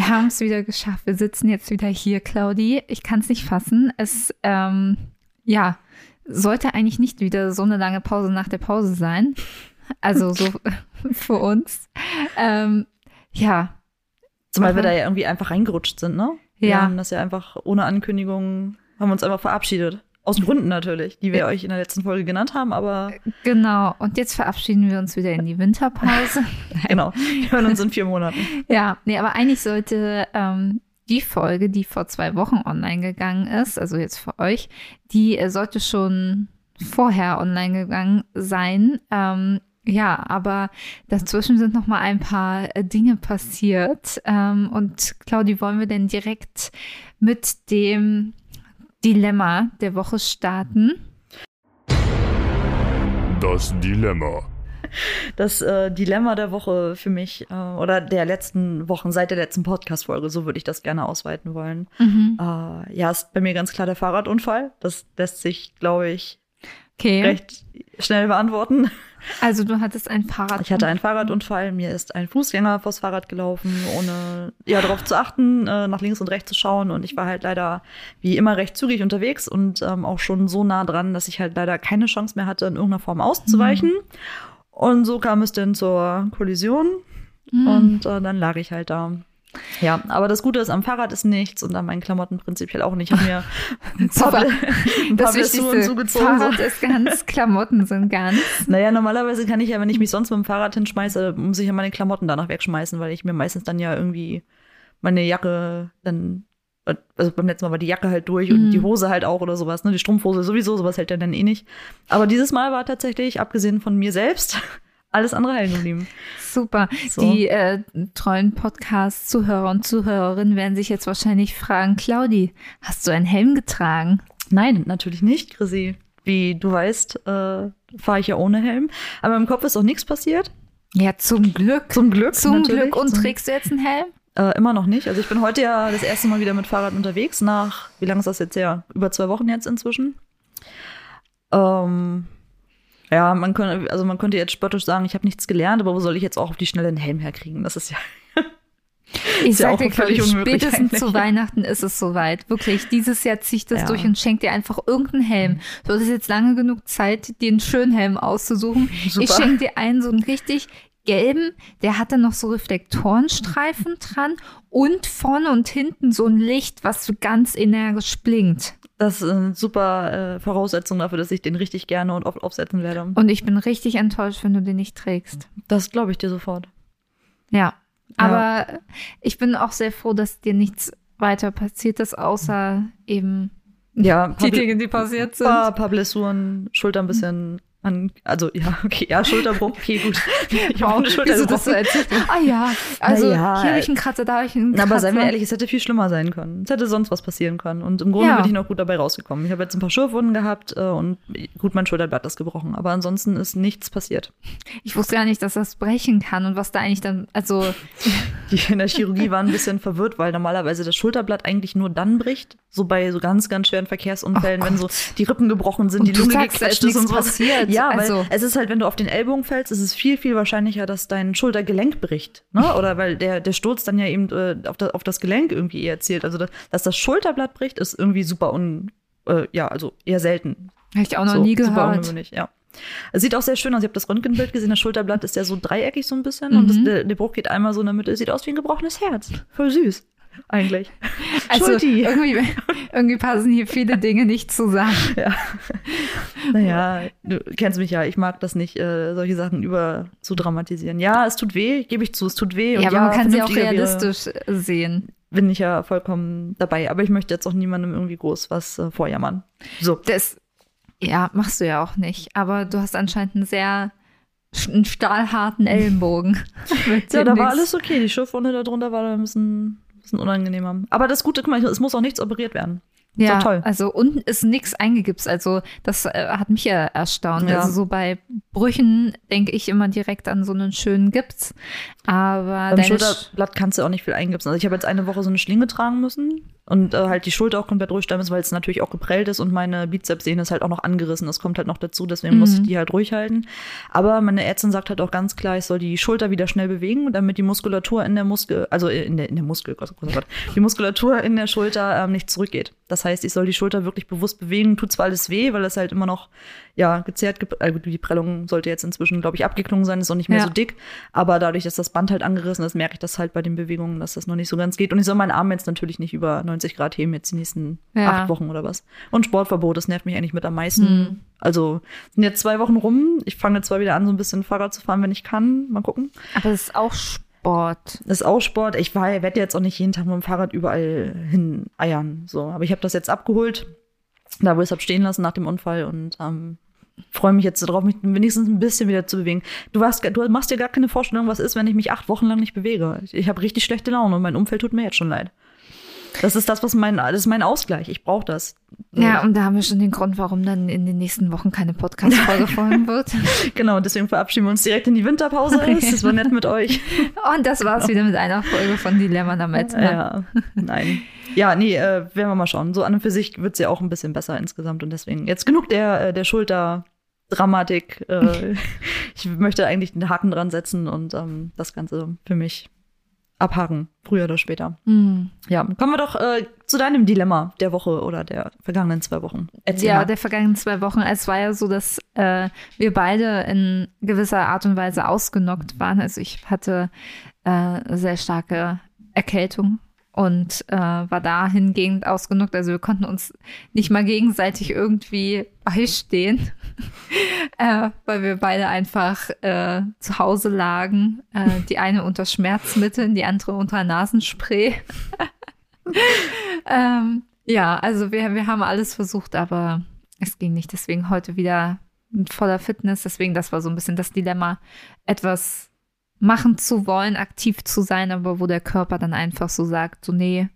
Wir haben es wieder geschafft. Wir sitzen jetzt wieder hier, Claudi. Ich kann es nicht fassen. Es, ähm, ja, sollte eigentlich nicht wieder so eine lange Pause nach der Pause sein. Also so für uns. Ähm, ja. Zumal wir da ja irgendwie einfach reingerutscht sind, ne? Wir Ja. haben das ja einfach ohne Ankündigung, haben wir uns einfach verabschiedet. Aus Gründen natürlich, die wir euch in der letzten Folge genannt haben, aber Genau. Und jetzt verabschieden wir uns wieder in die Winterpause. genau, wir hören uns in vier Monaten. Ja, nee, aber eigentlich sollte ähm, die Folge, die vor zwei Wochen online gegangen ist, also jetzt für euch, die äh, sollte schon vorher online gegangen sein. Ähm, ja, aber dazwischen sind noch mal ein paar äh, Dinge passiert. Ähm, und Claudi, wollen wir denn direkt mit dem Dilemma der Woche starten? Das Dilemma. Das äh, Dilemma der Woche für mich äh, oder der letzten Wochen seit der letzten Podcast-Folge, so würde ich das gerne ausweiten wollen. Äh, ja, ist bei mir ganz klar der Fahrradunfall. Das lässt sich, glaube ich, Okay. recht schnell beantworten. Also du hattest ein Fahrrad. Ich hatte einen Fahrradunfall, mir ist ein Fußgänger vors Fahrrad gelaufen, ohne ja darauf zu achten, äh, nach links und rechts zu schauen. Und ich war halt leider wie immer recht zügig unterwegs und ähm, auch schon so nah dran, dass ich halt leider keine Chance mehr hatte, in irgendeiner Form auszuweichen. Und so kam es dann zur Kollision und äh, dann lag ich halt da. Ja, aber das Gute ist, am Fahrrad ist nichts und an meinen Klamotten prinzipiell auch nicht. Ich habe mir ein paar, Super. ein paar Das Blessuren zugezogen. so. Fahrrad ist ganz, Klamotten sind ganz. Naja, normalerweise kann ich ja, wenn ich mich sonst mit dem Fahrrad hinschmeiße, muss ich ja meine Klamotten danach wegschmeißen, weil ich mir meistens dann ja irgendwie meine Jacke dann, also beim letzten Mal war die Jacke halt durch und Mhm. die Hose halt auch oder sowas, ne? Die Strumpfhose sowieso, sowas hält ja dann eh nicht. Aber dieses Mal war tatsächlich, abgesehen von mir selbst, alles andere heil geblieben. Super. So. Die äh, treuen Podcast-Zuhörer und Zuhörerinnen werden sich jetzt wahrscheinlich fragen, Claudi, hast du einen Helm getragen? Nein, natürlich nicht, Chrissy. Wie du weißt, äh, fahre ich ja ohne Helm. Aber im Kopf ist auch nichts passiert. Ja, zum Glück. Zum Glück. Zum natürlich. Glück. Und trägst du jetzt einen Helm? Äh, immer noch nicht. Also ich bin heute ja das erste Mal wieder mit Fahrrad unterwegs, nach, wie lange ist das jetzt her? Über zwei Wochen jetzt inzwischen. Ähm, ja, man könnte, also man könnte jetzt spöttisch sagen, ich habe nichts gelernt, aber wo soll ich jetzt auch auf die Schnelle einen Helm herkriegen? Das ist ja. Ich sag dir, völlig unmöglich spätestens eigentlich. zu Weihnachten ist es soweit. Wirklich, dieses Jahr zieh ich das Ja. durch und schenk dir einfach irgendeinen Helm. Du hattest jetzt lange genug Zeit, dir einen schönen Helm auszusuchen. Super. Ich schenk dir einen, so einen richtig gelben, der hatte noch so Reflektorenstreifen dran und vorne und hinten so ein Licht, was so ganz energisch blinkt. Das ist eine super äh, Voraussetzung dafür, dass ich den richtig gerne und oft aufsetzen werde. Und ich bin richtig enttäuscht, wenn du den nicht trägst. Das glaube ich dir sofort. Ja. Aber ich bin auch sehr froh, dass dir nichts weiter passiert ist, außer eben Ja, die Dinge, die passiert sind. paar, paar Blessuren, Schulter ein bisschen an, also ja, okay, ja, Schulterbruch, okay, gut. Ich Wow, eine Schulter wieso das so? Ah ja, also ja, hier habe ich einen Kratzer, da habe ich einen Kratzer. aber seien wir ehrlich, es hätte viel schlimmer sein können. Es hätte sonst was passieren können. Und im Grunde Ja. bin ich noch gut dabei rausgekommen. Ich habe jetzt ein paar Schürfwunden gehabt äh, und gut, mein Schulterblatt ist gebrochen. Aber ansonsten ist nichts passiert. Ich wusste gar nicht, dass das brechen kann und was da eigentlich dann, also Die in der Chirurgie waren ein bisschen verwirrt, weil normalerweise das Schulterblatt eigentlich nur dann bricht, so bei so ganz, ganz schweren Verkehrsunfällen, Oh wenn so die Rippen gebrochen sind, Und die du Lunge sagst, ist und nichts sowas. Passiert. Ja, weil Also- es ist halt, wenn du auf den Ellbogen fällst, ist es viel, viel wahrscheinlicher, dass dein Schultergelenk bricht. Ne? Oder weil der, der Sturz dann ja eben äh, auf, das, auf das Gelenk irgendwie eher zielt. Also, dass, dass das Schulterblatt bricht, ist irgendwie super un, äh, ja, also eher selten. habe ich auch noch so, nie Super gehört. ungewöhnlich, ja. Es sieht auch sehr schön aus. Ich habe das Röntgenbild gesehen. Das Schulterblatt ist ja so dreieckig so ein bisschen und das, Mhm. der, der Bruch geht einmal so in der Mitte. Es sieht aus wie ein gebrochenes Herz. Voll süß, eigentlich. Also irgendwie, irgendwie passen hier viele Dinge nicht zusammen. Ja. Naja, du kennst mich ja. Ich mag das nicht, äh, solche Sachen über zu dramatisieren. Ja, es tut weh, gebe ich zu, es tut weh. Ja, aber man kann sie auch vernünftiger wäre- realistisch sehen. Bin ich ja vollkommen dabei. Aber ich möchte jetzt auch niemandem irgendwie groß was äh, vorjammern. So. Das, ja, machst du ja auch nicht. Aber du hast anscheinend einen sehr einen stahlharten Ellenbogen. Ja, da war alles okay. Die Schürfwunde da drunter war da ein bisschen ein bisschen unangenehmer. Aber das Gute, guck mal, es muss auch nichts operiert werden. Ja, toll. also unten ist nichts eingegipst. Also das äh, hat mich ja erstaunt. Ja. Also so bei Brüchen denke ich immer direkt an so einen schönen Gips. Aber Beim Schulterblatt kannst du auch nicht viel eingipsen. Also ich habe jetzt eine Woche so eine Schlinge tragen müssen und äh, halt die Schulter auch komplett ruhig stellen müssen, weil es natürlich auch geprellt ist und meine Bizepssehne ist halt auch noch angerissen. Das kommt halt noch dazu, deswegen muss ich die halt ruhig halten. Aber meine Ärztin sagt halt auch ganz klar, ich soll die Schulter wieder schnell bewegen, damit die Muskulatur in der Muskel, also in der, in der Muskel, Gott, Gott, Gott, die Muskulatur in der Schulter ähm, nicht zurückgeht. Das heißt, ich soll die Schulter wirklich bewusst bewegen. Tut zwar alles weh, weil es halt immer noch, ja, gezerrt, gut, die Prellung sollte jetzt inzwischen, glaube ich, abgeklungen sein, ist auch nicht mehr Ja. so dick. Aber dadurch, dass das Band halt angerissen ist, merke ich das halt bei den Bewegungen, dass das noch nicht so ganz geht. Und ich soll meinen Arm jetzt natürlich nicht über 90 Grad heben, jetzt die nächsten Ja. acht Wochen oder was. Und Sportverbot, das nervt mich eigentlich mit am meisten. Hm. Also sind jetzt zwei Wochen rum. Ich fange jetzt zwar wieder an, so ein bisschen Fahrrad zu fahren, wenn ich kann. Mal gucken. aber es ist auch Sport. Das ist auch Sport. Ich werde jetzt auch nicht jeden Tag mit dem Fahrrad überall hin eiern. So. Aber ich habe das jetzt abgeholt, da wo ich es habe stehen lassen nach dem Unfall und ähm, freue mich jetzt darauf, mich wenigstens ein bisschen wieder zu bewegen. Du, warst, du machst dir gar keine Vorstellung, was ist, wenn ich mich acht Wochen lang nicht bewege. Ich, ich habe richtig schlechte Laune und mein Umfeld tut mir jetzt schon leid. Das ist das, was mein, das ist mein Ausgleich. Ich brauche das. So. Ja, und da haben wir schon den Grund, warum dann in den nächsten Wochen keine Podcast-Folge folgen wird. Genau, und deswegen verabschieden wir uns direkt in die Winterpause. Das war nett mit euch. Und das war's wieder mit einer Folge von Dilemma damit. Ja, nein. Ja, nee, äh, werden wir mal schauen. So an und für sich wird sie ja auch ein bisschen besser insgesamt und deswegen jetzt genug der, äh, der Schulterdramatik. Äh, ich möchte eigentlich einen Haken dran setzen und ähm, das Ganze für mich abhaken, früher oder später. Hm. Ja, kommen wir doch äh, zu deinem Dilemma der Woche oder der vergangenen zwei Wochen. Erzähl Ja, mal. der vergangenen zwei Wochen. Es war ja so, dass äh, wir beide in gewisser Art und Weise ausgenockt waren. Also ich hatte äh, sehr starke Erkältung und äh, war dahingehend ausgenockt. Also wir konnten uns nicht mal gegenseitig irgendwie beistehen, äh, weil wir beide einfach äh, zu Hause lagen. Äh, die eine unter Schmerzmitteln, die andere unter Nasenspray. ähm, ja, also wir, wir haben alles versucht, aber es ging nicht. Deswegen heute wieder mit voller Fitness. Deswegen, das war so ein bisschen das Dilemma, etwas machen zu wollen, aktiv zu sein, aber wo der Körper dann einfach so sagt, so nee,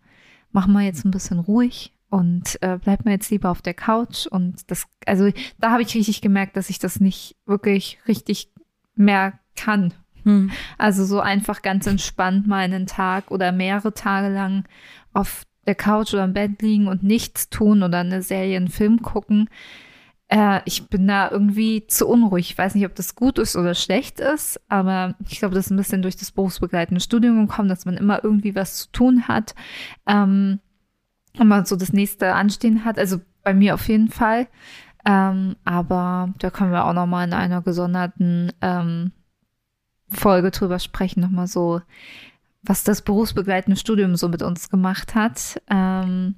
mach mal jetzt ein bisschen ruhig und äh, bleib mal jetzt lieber auf der Couch. Und das, also da habe ich richtig gemerkt, dass ich das nicht wirklich richtig mehr kann. Hm. Also so einfach ganz entspannt mal einen Tag oder mehrere Tage lang auf der Couch oder im Bett liegen und nichts tun oder eine Serie, einen Film gucken. Äh, ich bin da irgendwie zu unruhig. Ich weiß nicht, ob das gut ist oder schlecht ist, aber ich glaube, das ist ein bisschen durch das berufsbegleitende Studium gekommen, dass man immer irgendwie was zu tun hat. Ähm, und man so das nächste Anstehen hat. Also bei mir auf jeden Fall. Ähm, aber da können wir auch noch mal in einer gesonderten ähm, Folge drüber sprechen, noch mal so, was das berufsbegleitende Studium so mit uns gemacht hat. Ähm,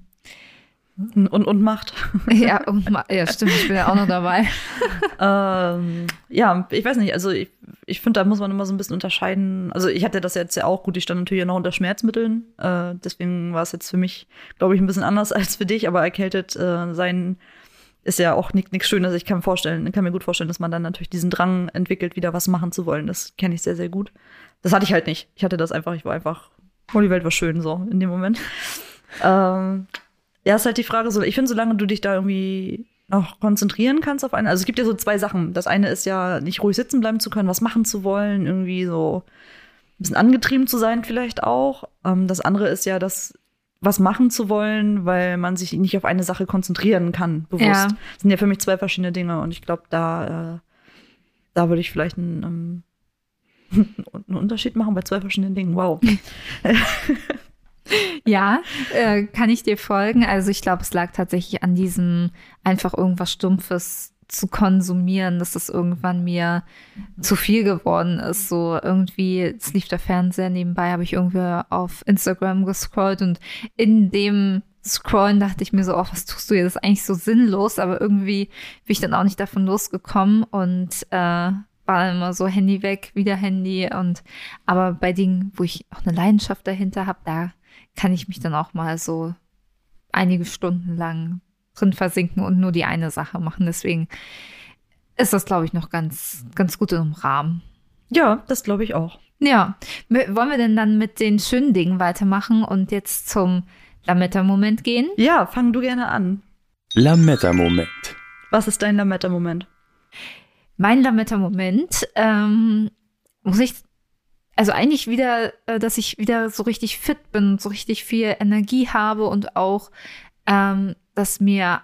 Und, und macht. ja, und, ja, stimmt, ich bin ja auch noch dabei. ähm, ja, ich weiß nicht, also ich, ich finde, da muss man immer so ein bisschen unterscheiden. Also ich hatte das jetzt ja auch gut, ich stand natürlich noch unter Schmerzmitteln. Äh, deswegen war es jetzt für mich, glaube ich, ein bisschen anders als für dich, aber erkältet äh, sein ist ja auch nichts Schönes. Ich kann, vorstellen, kann mir gut vorstellen, dass man dann natürlich diesen Drang entwickelt, wieder was machen zu wollen. Das kenne ich sehr, sehr gut. Das hatte ich halt nicht. Ich hatte das einfach, ich war einfach, oh, die Welt war schön so in dem Moment. ähm, ja, ist halt die Frage, so, ich finde, solange du dich da irgendwie noch konzentrieren kannst auf eine, also es gibt ja so zwei Sachen. Das eine ist ja, nicht ruhig sitzen bleiben zu können, was machen zu wollen, irgendwie so ein bisschen angetrieben zu sein vielleicht auch. Ähm, das andere ist ja, das was machen zu wollen, weil man sich nicht auf eine Sache konzentrieren kann, bewusst. Ja. Das sind ja für mich zwei verschiedene Dinge und ich glaube, da, äh, da würde ich vielleicht einen, ähm, einen Unterschied machen bei zwei verschiedenen Dingen. Wow. Ja, äh, kann ich dir folgen. Also ich glaube, es lag tatsächlich an diesem einfach irgendwas Stumpfes zu konsumieren, dass das irgendwann mir zu viel geworden ist. So irgendwie, es lief der Fernseher nebenbei, habe ich irgendwie auf Instagram gescrollt und in dem Scrollen dachte ich mir so, oh, was tust du hier? Das ist eigentlich so sinnlos, aber irgendwie bin ich dann auch nicht davon losgekommen und äh, war immer so Handy weg, wieder Handy und aber bei Dingen, wo ich auch eine Leidenschaft dahinter habe, da kann ich mich dann auch mal so einige Stunden lang drin versinken und nur die eine Sache machen. Deswegen ist das, glaube ich, noch ganz, ganz gut im Rahmen. Ja, das glaube ich auch. Ja, wollen wir denn dann mit den schönen Dingen weitermachen und jetzt zum Lametta-Moment gehen? Ja, fang du gerne an. Lametta-Moment. Was ist dein Lametta-Moment? Mein Lametta-Moment, ähm, muss ich, also eigentlich wieder, äh, dass ich wieder so richtig fit bin, so richtig viel Energie habe und auch, ähm, dass mir,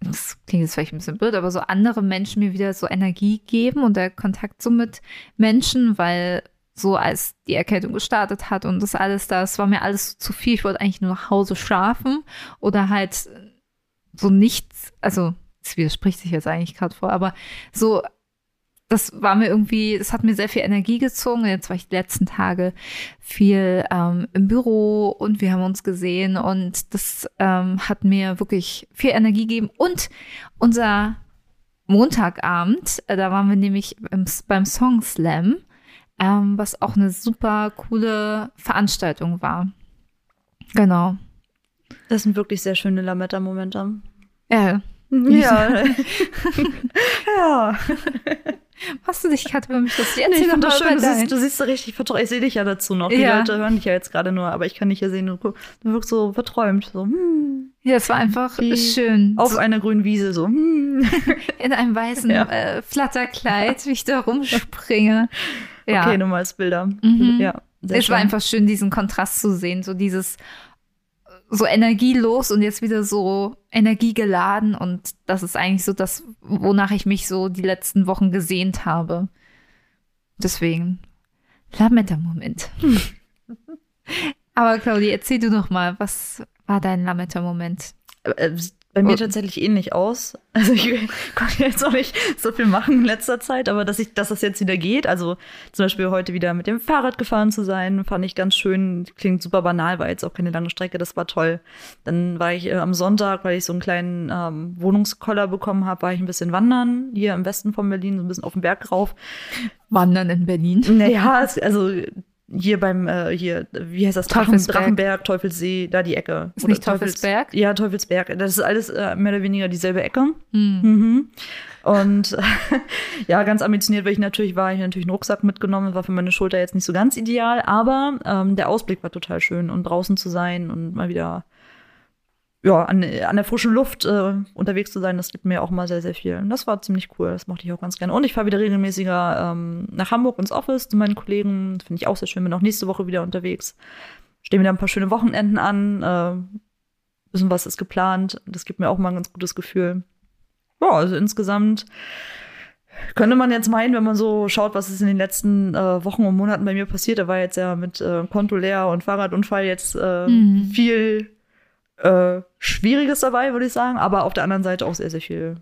das klingt jetzt vielleicht ein bisschen blöd, aber so andere Menschen mir wieder so Energie geben und der Kontakt so mit Menschen, weil so als die Erkältung gestartet hat und das alles, das war mir alles zu viel. Ich wollte eigentlich nur nach Hause schlafen oder halt so nichts, also das widerspricht sich jetzt eigentlich gerade vor, aber so, das war mir irgendwie, das hat mir sehr viel Energie gezogen. Jetzt war ich die letzten Tage viel ähm, im Büro und wir haben uns gesehen und das ähm, hat mir wirklich viel Energie gegeben. Und unser Montagabend, äh, da waren wir nämlich im, beim Song Slam, ähm, was auch eine super coole Veranstaltung war. Genau. Das sind wirklich sehr schöne Lametta-Momente. Ja, Ja. ja. hast du dich gerade über mich das Nee, jetzt ich hier finde das noch schön. mal Du siehst, du siehst so richtig verträumt. Ich sehe dich ja dazu noch. Die Ja. Leute hören dich ja jetzt gerade nur, aber ich kann dich ja sehen. Du, wirkst so verträumt. So, hm, Ja, es war einfach Wie schön. auf einer grünen Wiese. So, hm. in einem weißen Ja. äh, Flatterkleid, wie ich da rumspringe. Ja, Okay, mal als Bilder. Mhm. Ja, es war schön. einfach schön, diesen Kontrast zu sehen, so dieses so energielos und jetzt wieder so energiegeladen und das ist eigentlich so das, wonach ich mich so die letzten Wochen gesehnt habe. Deswegen, Lametta-Moment. Aber Claudia, erzähl du noch mal, was war dein Lametta-Moment? Bei mir Oh. tatsächlich ähnlich aus. Also ich konnte jetzt auch nicht so viel machen in letzter Zeit, aber dass ich, dass das jetzt wieder geht. Also zum Beispiel heute wieder mit dem Fahrrad gefahren zu sein, fand ich ganz schön. Klingt super banal, war jetzt auch keine lange Strecke, das war toll. Dann war ich äh, am Sonntag, weil ich so einen kleinen ähm, Wohnungskoller bekommen habe, war ich ein bisschen wandern hier im Westen von Berlin, so ein bisschen auf den Berg rauf. Wandern in Berlin. Naja, also hier beim, äh, hier, wie heißt das? Teufelsberg. Drachenberg, Teufelsee, da die Ecke. Ist Oder nicht Teufelsberg? Ja, Teufelsberg. Das ist alles äh, mehr oder weniger dieselbe Ecke. Hm. Mhm. Und ja, ganz ambitioniert, weil ich natürlich war, ich natürlich einen Rucksack mitgenommen, war für meine Schulter jetzt nicht so ganz ideal, aber ähm, der Ausblick war total schön und draußen zu sein und mal wieder ja, an, an der frischen Luft äh, unterwegs zu sein, das gibt mir auch mal sehr, sehr viel. Und das war ziemlich cool, das mochte ich auch ganz gerne. Und ich fahre wieder regelmäßiger ähm, nach Hamburg ins Office zu meinen Kollegen, finde ich auch sehr schön, bin auch nächste Woche wieder unterwegs. Stehen wieder ein paar schöne Wochenenden an, äh, bisschen was ist geplant, das gibt mir auch mal ein ganz gutes Gefühl. Ja, also insgesamt könnte man jetzt meinen, wenn man so schaut, was ist in den letzten äh, Wochen und Monaten bei mir passiert, da war jetzt ja mit äh, Konto leer und Fahrradunfall jetzt äh, Mhm. viel äh, Schwieriges dabei, würde ich sagen, aber auf der anderen Seite auch sehr, sehr viel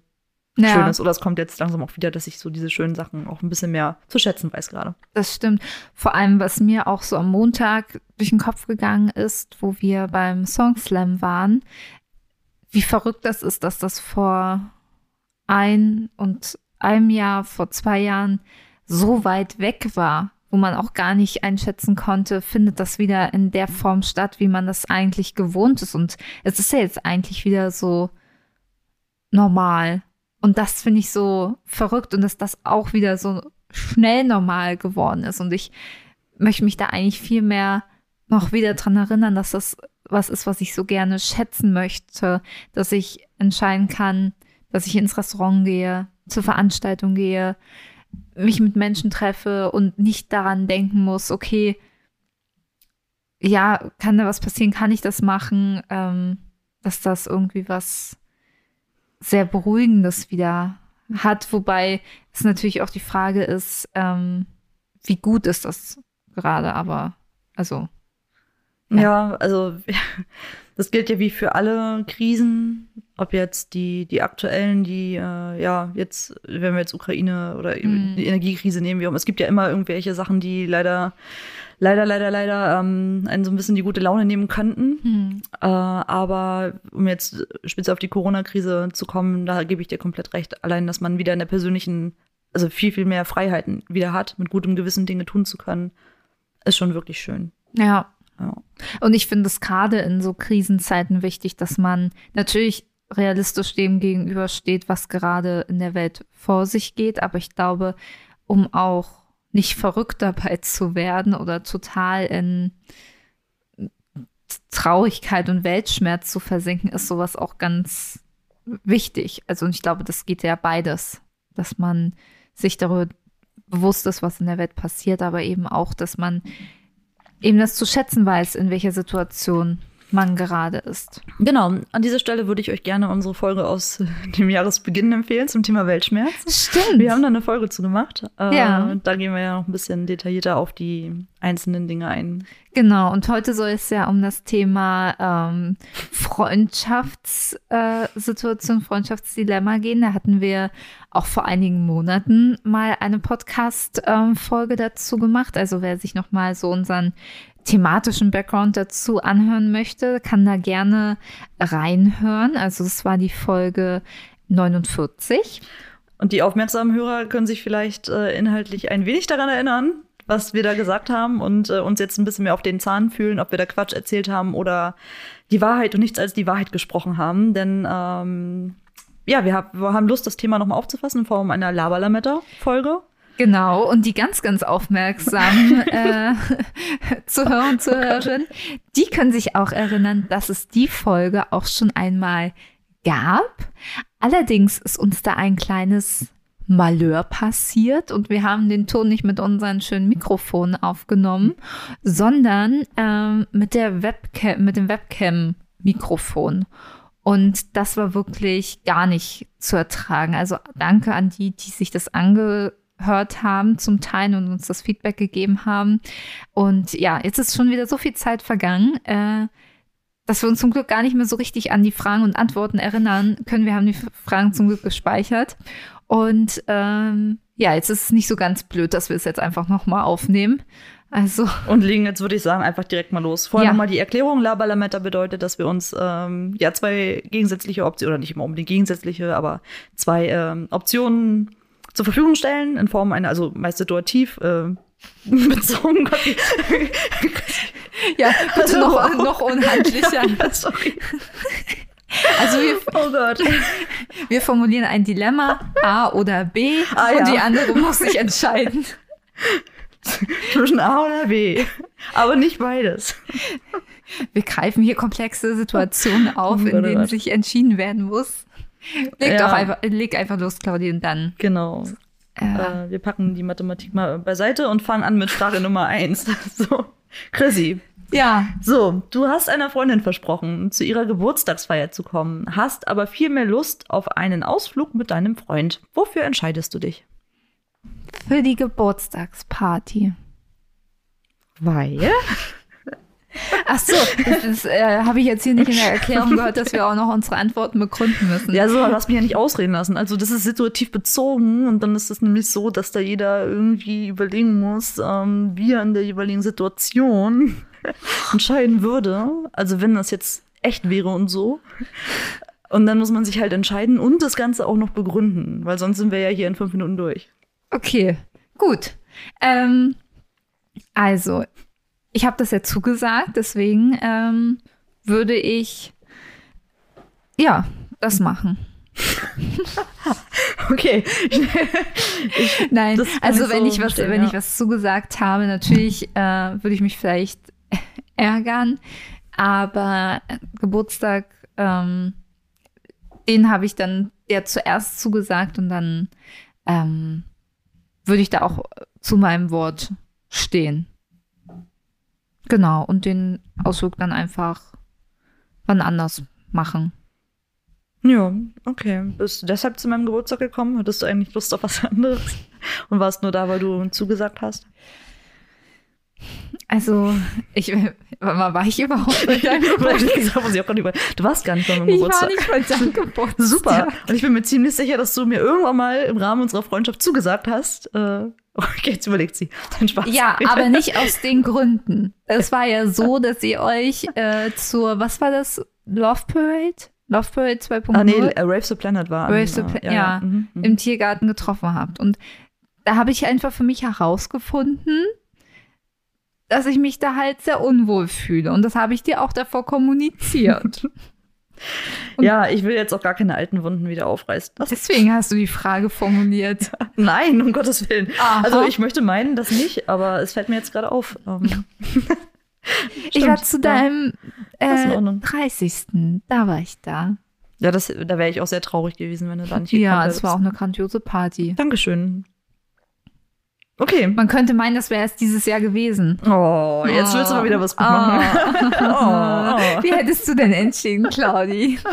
Ja. Schönes. Oder es kommt jetzt langsam auch wieder, dass ich so diese schönen Sachen auch ein bisschen mehr zu schätzen weiß gerade. Das stimmt. Vor allem, was mir auch so am Montag durch den Kopf gegangen ist, wo wir beim Song Slam waren, wie verrückt das ist, dass das vor ein und einem Jahr, vor zwei Jahren so weit weg war, wo man auch gar nicht einschätzen konnte, findet das wieder in der Form statt, wie man das eigentlich gewohnt ist. Und es ist ja jetzt eigentlich wieder so normal. Und das finde ich so verrückt und dass das auch wieder so schnell normal geworden ist. Und ich möchte mich da eigentlich viel mehr noch wieder dran erinnern, dass das was ist, was ich so gerne schätzen möchte, dass ich entscheiden kann, dass ich ins Restaurant gehe, zur Veranstaltung gehe, mich mit Menschen treffe und nicht daran denken muss, okay, ja, kann da was passieren, kann ich das machen, ähm, dass das irgendwie was sehr Beruhigendes wieder hat, wobei es natürlich auch die Frage ist, ähm, wie gut ist das gerade, aber also Ja. Ja, also das gilt ja wie für alle Krisen, ob jetzt die, die aktuellen, die äh, ja jetzt, wenn wir jetzt Ukraine oder Mhm. die Energiekrise nehmen wir um, es gibt ja immer irgendwelche Sachen, die leider, leider, leider, leider ähm, einen so ein bisschen die gute Laune nehmen könnten. hm, Äh, aber um jetzt speziell auf die Corona-Krise zu kommen, da gebe ich dir komplett recht. Allein, dass man wieder in der persönlichen, also viel, viel mehr Freiheiten wieder hat, mit gutem Gewissen Dinge tun zu können, ist schon wirklich schön. ja. Und ich finde es gerade in so Krisenzeiten wichtig, dass man natürlich realistisch dem gegenübersteht, was gerade in der Welt vor sich geht. Aber ich glaube, um auch nicht verrückt dabei zu werden oder total in Traurigkeit und Weltschmerz zu versinken, ist sowas auch ganz wichtig. Also und ich glaube, das geht ja beides, dass man sich darüber bewusst ist, was in der Welt passiert, aber eben auch, dass man eben das zu schätzen weiß, in welcher Situation man gerade ist. Genau, an dieser Stelle würde ich euch gerne unsere Folge aus dem Jahresbeginn empfehlen zum Thema Weltschmerz. Stimmt. Wir haben da eine Folge zu gemacht. Äh, Ja. Da gehen wir ja noch ein bisschen detaillierter auf die einzelnen Dinge ein. Genau, und heute soll es ja um das Thema ähm, Freundschaftssituation, äh, Freundschaftsdilemma gehen. Da hatten wir auch vor einigen Monaten mal eine Podcast-Folge dazu gemacht. Also wer sich noch mal so unseren thematischen Background dazu anhören möchte, kann da gerne reinhören. Also es war die Folge 49. Und die aufmerksamen Hörer können sich vielleicht äh, inhaltlich ein wenig daran erinnern, was wir da gesagt haben und äh, uns jetzt ein bisschen mehr auf den Zahn fühlen, ob wir da Quatsch erzählt haben oder die Wahrheit und nichts als die Wahrheit gesprochen haben. Denn ähm, ja, wir, hab, wir haben Lust, das Thema nochmal aufzufassen in Form einer Laberlametta-Folge. Genau, und die ganz, ganz aufmerksamen äh, Zuhörer und Zuhörerinnen, die können sich auch erinnern, dass es die Folge auch schon einmal gab. Allerdings ist uns da ein kleines Malheur passiert und wir haben den Ton nicht mit unseren schönen Mikrofonen aufgenommen, sondern ähm, mit der Webcam, mit dem Webcam-Mikrofon. Und das war wirklich gar nicht zu ertragen. Also danke an die, die sich das angehört haben zum Teil und uns das Feedback gegeben haben. Und ja, jetzt ist schon wieder so viel Zeit vergangen, äh, dass wir uns zum Glück gar nicht mehr so richtig an die Fragen und Antworten erinnern können. Wir haben die Fragen zum Glück gespeichert. Und ähm, ja, jetzt ist es nicht so ganz blöd, dass wir es jetzt einfach nochmal aufnehmen. Also Und legen jetzt, würde ich sagen, einfach direkt mal los. Vorher Ja. nochmal die Erklärung. Laberlametta bedeutet, dass wir uns ähm, ja zwei gegensätzliche Optionen, oder nicht immer unbedingt gegensätzliche, aber zwei ähm, Optionen zur Verfügung stellen, in Form einer, also meist situativ äh, bezogen. Ja, bitte Also, noch, noch unhandlicher. Sorry. Also wir, Oh Gott. wir formulieren ein Dilemma, A oder B, Ah, und ja. die andere muss sich entscheiden. Zwischen A oder B. Aber nicht beides. Wir greifen hier komplexe Situationen auf, Oh in Gott, oh denen sich entschieden werden muss. Leg Ja. doch einfach, leg einfach los, Claudia, und dann. Genau. Äh, Äh, wir packen die Mathematik mal beiseite und fangen an mit Frage Nummer eins. So, Chrissy. ja, So, du hast einer Freundin versprochen, zu ihrer Geburtstagsfeier zu kommen, hast aber viel mehr Lust auf einen Ausflug mit deinem Freund. Wofür entscheidest du dich? für die Geburtstagsparty. Weil? Ach so, das, das äh, habe ich jetzt hier nicht in der Erklärung gehört, dass wir auch noch unsere Antworten begründen müssen. Ja, so, lass mich ja nicht ausreden lassen. Also, das ist situativ bezogen und dann ist es nämlich so, dass da jeder irgendwie überlegen muss, ähm, wie er in der jeweiligen Situation entscheiden würde. Also, wenn das jetzt echt wäre und so. Und dann muss man sich halt entscheiden und das Ganze auch noch begründen, weil sonst sind wir ja hier in fünf Minuten durch. Okay, gut. Ähm, also, ich habe das ja zugesagt, deswegen ähm, würde ich ja das machen. Okay. Nein, Das kann also ich wenn so ich was, wenn ja. ich was zugesagt habe, natürlich äh, würde ich mich vielleicht ärgern, aber Geburtstag, ähm, den habe ich dann ja zuerst zugesagt und dann ähm, würde ich da auch zu meinem Wort stehen. Genau, und den Ausflug dann einfach wann anders machen. Ja, okay. Bist du deshalb zu meinem Geburtstag gekommen? Hattest du eigentlich Lust auf was anderes? Und warst nur da, weil du zugesagt hast? Also, ich, mal, war ich überhaupt bei deinem Geburtstag? Du warst gar nicht bei meinem Ich war Geburtstag. nicht bei deinem Geburtstag. Super. Und ich bin mir ziemlich sicher, dass du mir irgendwann mal im Rahmen unserer Freundschaft zugesagt hast. Äh, okay, jetzt überlegt sie. Dein Spaß. Ja, aber nicht aus den Gründen. Es war ja so, dass ihr euch äh, zur, was war das? Love Parade? Love Parade 2.0 Ah, nee, äh, Rave the Planet war. Rave the äh, Pla- ja, mhm, mhm. im Tiergarten getroffen habt. Und da habe ich einfach für mich herausgefunden, dass ich mich da halt sehr unwohl fühle. Und das habe ich dir auch davor kommuniziert. ja, ich will jetzt auch gar keine alten Wunden wieder aufreißen. Das Deswegen hast du die Frage formuliert. Nein, um Gottes Willen. Aha. Also ich möchte meinen, das nicht, aber es fällt mir jetzt gerade auf. Ähm, ich war zu ja. deinem in äh, Ordnung. 30. Da war ich da. Ja, das, da wäre ich auch sehr traurig gewesen, wenn du da nicht Ja, es war auch eine grandiose Party. Dankeschön. Okay. Man könnte meinen, das wäre erst dieses Jahr gewesen. Oh, jetzt willst du mal wieder was gut machen. Oh, oh. Wie hättest du denn entschieden, Claudi?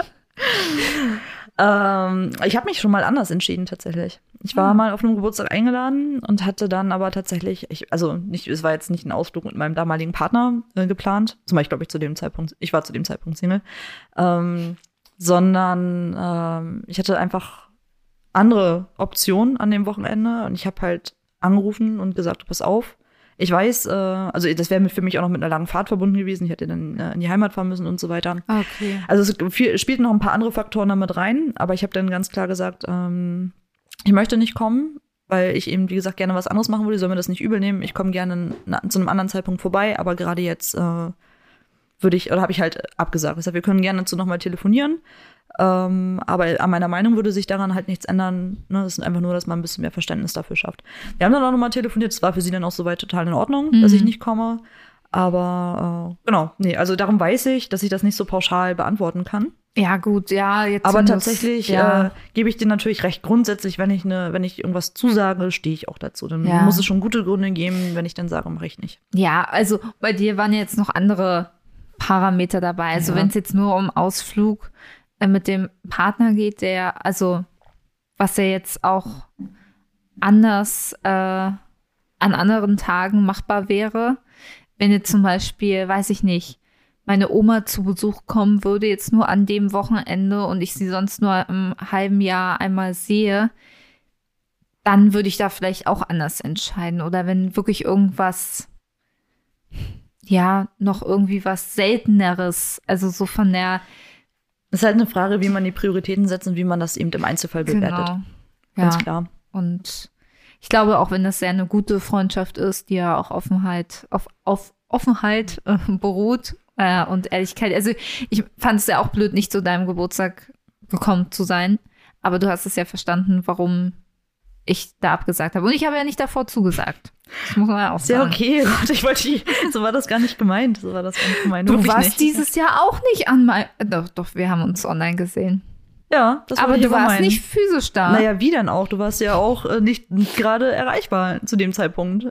Ähm, ich habe mich schon mal anders entschieden tatsächlich. Ich war Ah. mal auf einem Geburtstag eingeladen und hatte dann aber tatsächlich, ich, also nicht, es war jetzt nicht ein Ausflug mit meinem damaligen Partner äh, geplant, zum Beispiel glaube ich zu dem Zeitpunkt, ich war zu dem Zeitpunkt Single, ähm, sondern ähm, ich hatte einfach andere Optionen an dem Wochenende und ich habe halt angerufen und gesagt, pass auf, ich weiß, äh, also das wäre für mich auch noch mit einer langen Fahrt verbunden gewesen, ich hätte dann äh, in die Heimat fahren müssen und so weiter. Okay. Also es viel, spielten noch ein paar andere Faktoren damit rein, aber ich habe dann ganz klar gesagt, ähm, ich möchte nicht kommen, weil ich eben, wie gesagt, gerne was anderes machen würde. Ich soll mir das nicht übel nehmen. Ich komme gerne na, zu einem anderen Zeitpunkt vorbei, aber gerade jetzt äh, würde ich, oder habe ich halt abgesagt. Ich sag, wir können gerne dazu nochmal telefonieren. Ähm, aber an meiner Meinung würde sich daran halt nichts ändern. Ne? Das ist einfach nur, dass man ein bisschen mehr Verständnis dafür schafft. Wir haben dann auch nochmal telefoniert. Das war für sie dann auch soweit total in Ordnung, dass Mhm. ich nicht komme. Aber äh, genau, nee, also darum weiß ich, dass ich das nicht so pauschal beantworten kann. Ja, gut, ja, jetzt. Aber tatsächlich das- ja. äh, gebe ich dir natürlich recht. Grundsätzlich, wenn ich eine, wenn ich irgendwas zusage, stehe ich auch dazu. Dann Ja. muss es schon gute Gründe geben, wenn ich dann sage, mache ich nicht. Ja, also bei dir waren jetzt noch andere Parameter dabei. Also Ja. wenn es jetzt nur um Ausflug mit dem Partner geht, der, also was ja jetzt auch anders äh, an anderen Tagen machbar wäre, wenn jetzt zum Beispiel, weiß ich nicht, meine Oma zu Besuch kommen würde, jetzt nur an dem Wochenende und ich sie sonst nur im halben Jahr einmal sehe, dann würde ich da vielleicht auch anders entscheiden. Oder wenn wirklich irgendwas, ja, noch irgendwie was Selteneres, also so von der, Es ist halt eine Frage, wie man die Prioritäten setzt und wie man das eben im Einzelfall bewertet. genau, Ganz ja. klar. Und ich glaube, auch wenn das sehr eine gute Freundschaft ist, die ja auch Offenheit, auf, auf Offenheit äh, beruht äh, und Ehrlichkeit. Also ich fand es ja auch blöd, nicht zu deinem Geburtstag gekommen zu sein. Aber du hast es ja verstanden, warum ich da abgesagt habe. Und ich habe ja nicht davor zugesagt. Das muss man ja auch sagen. okay, Gott, ich wollte die, so war das gar nicht gemeint. So war das gar nicht gemeint. Du warst dieses Jahr auch nicht an mein. Doch, doch, wir haben uns online gesehen. Ja, das Aber wollte ich du warst meinen. nicht physisch da. Naja, wie denn auch? Du warst ja auch äh, nicht gerade erreichbar zu dem Zeitpunkt.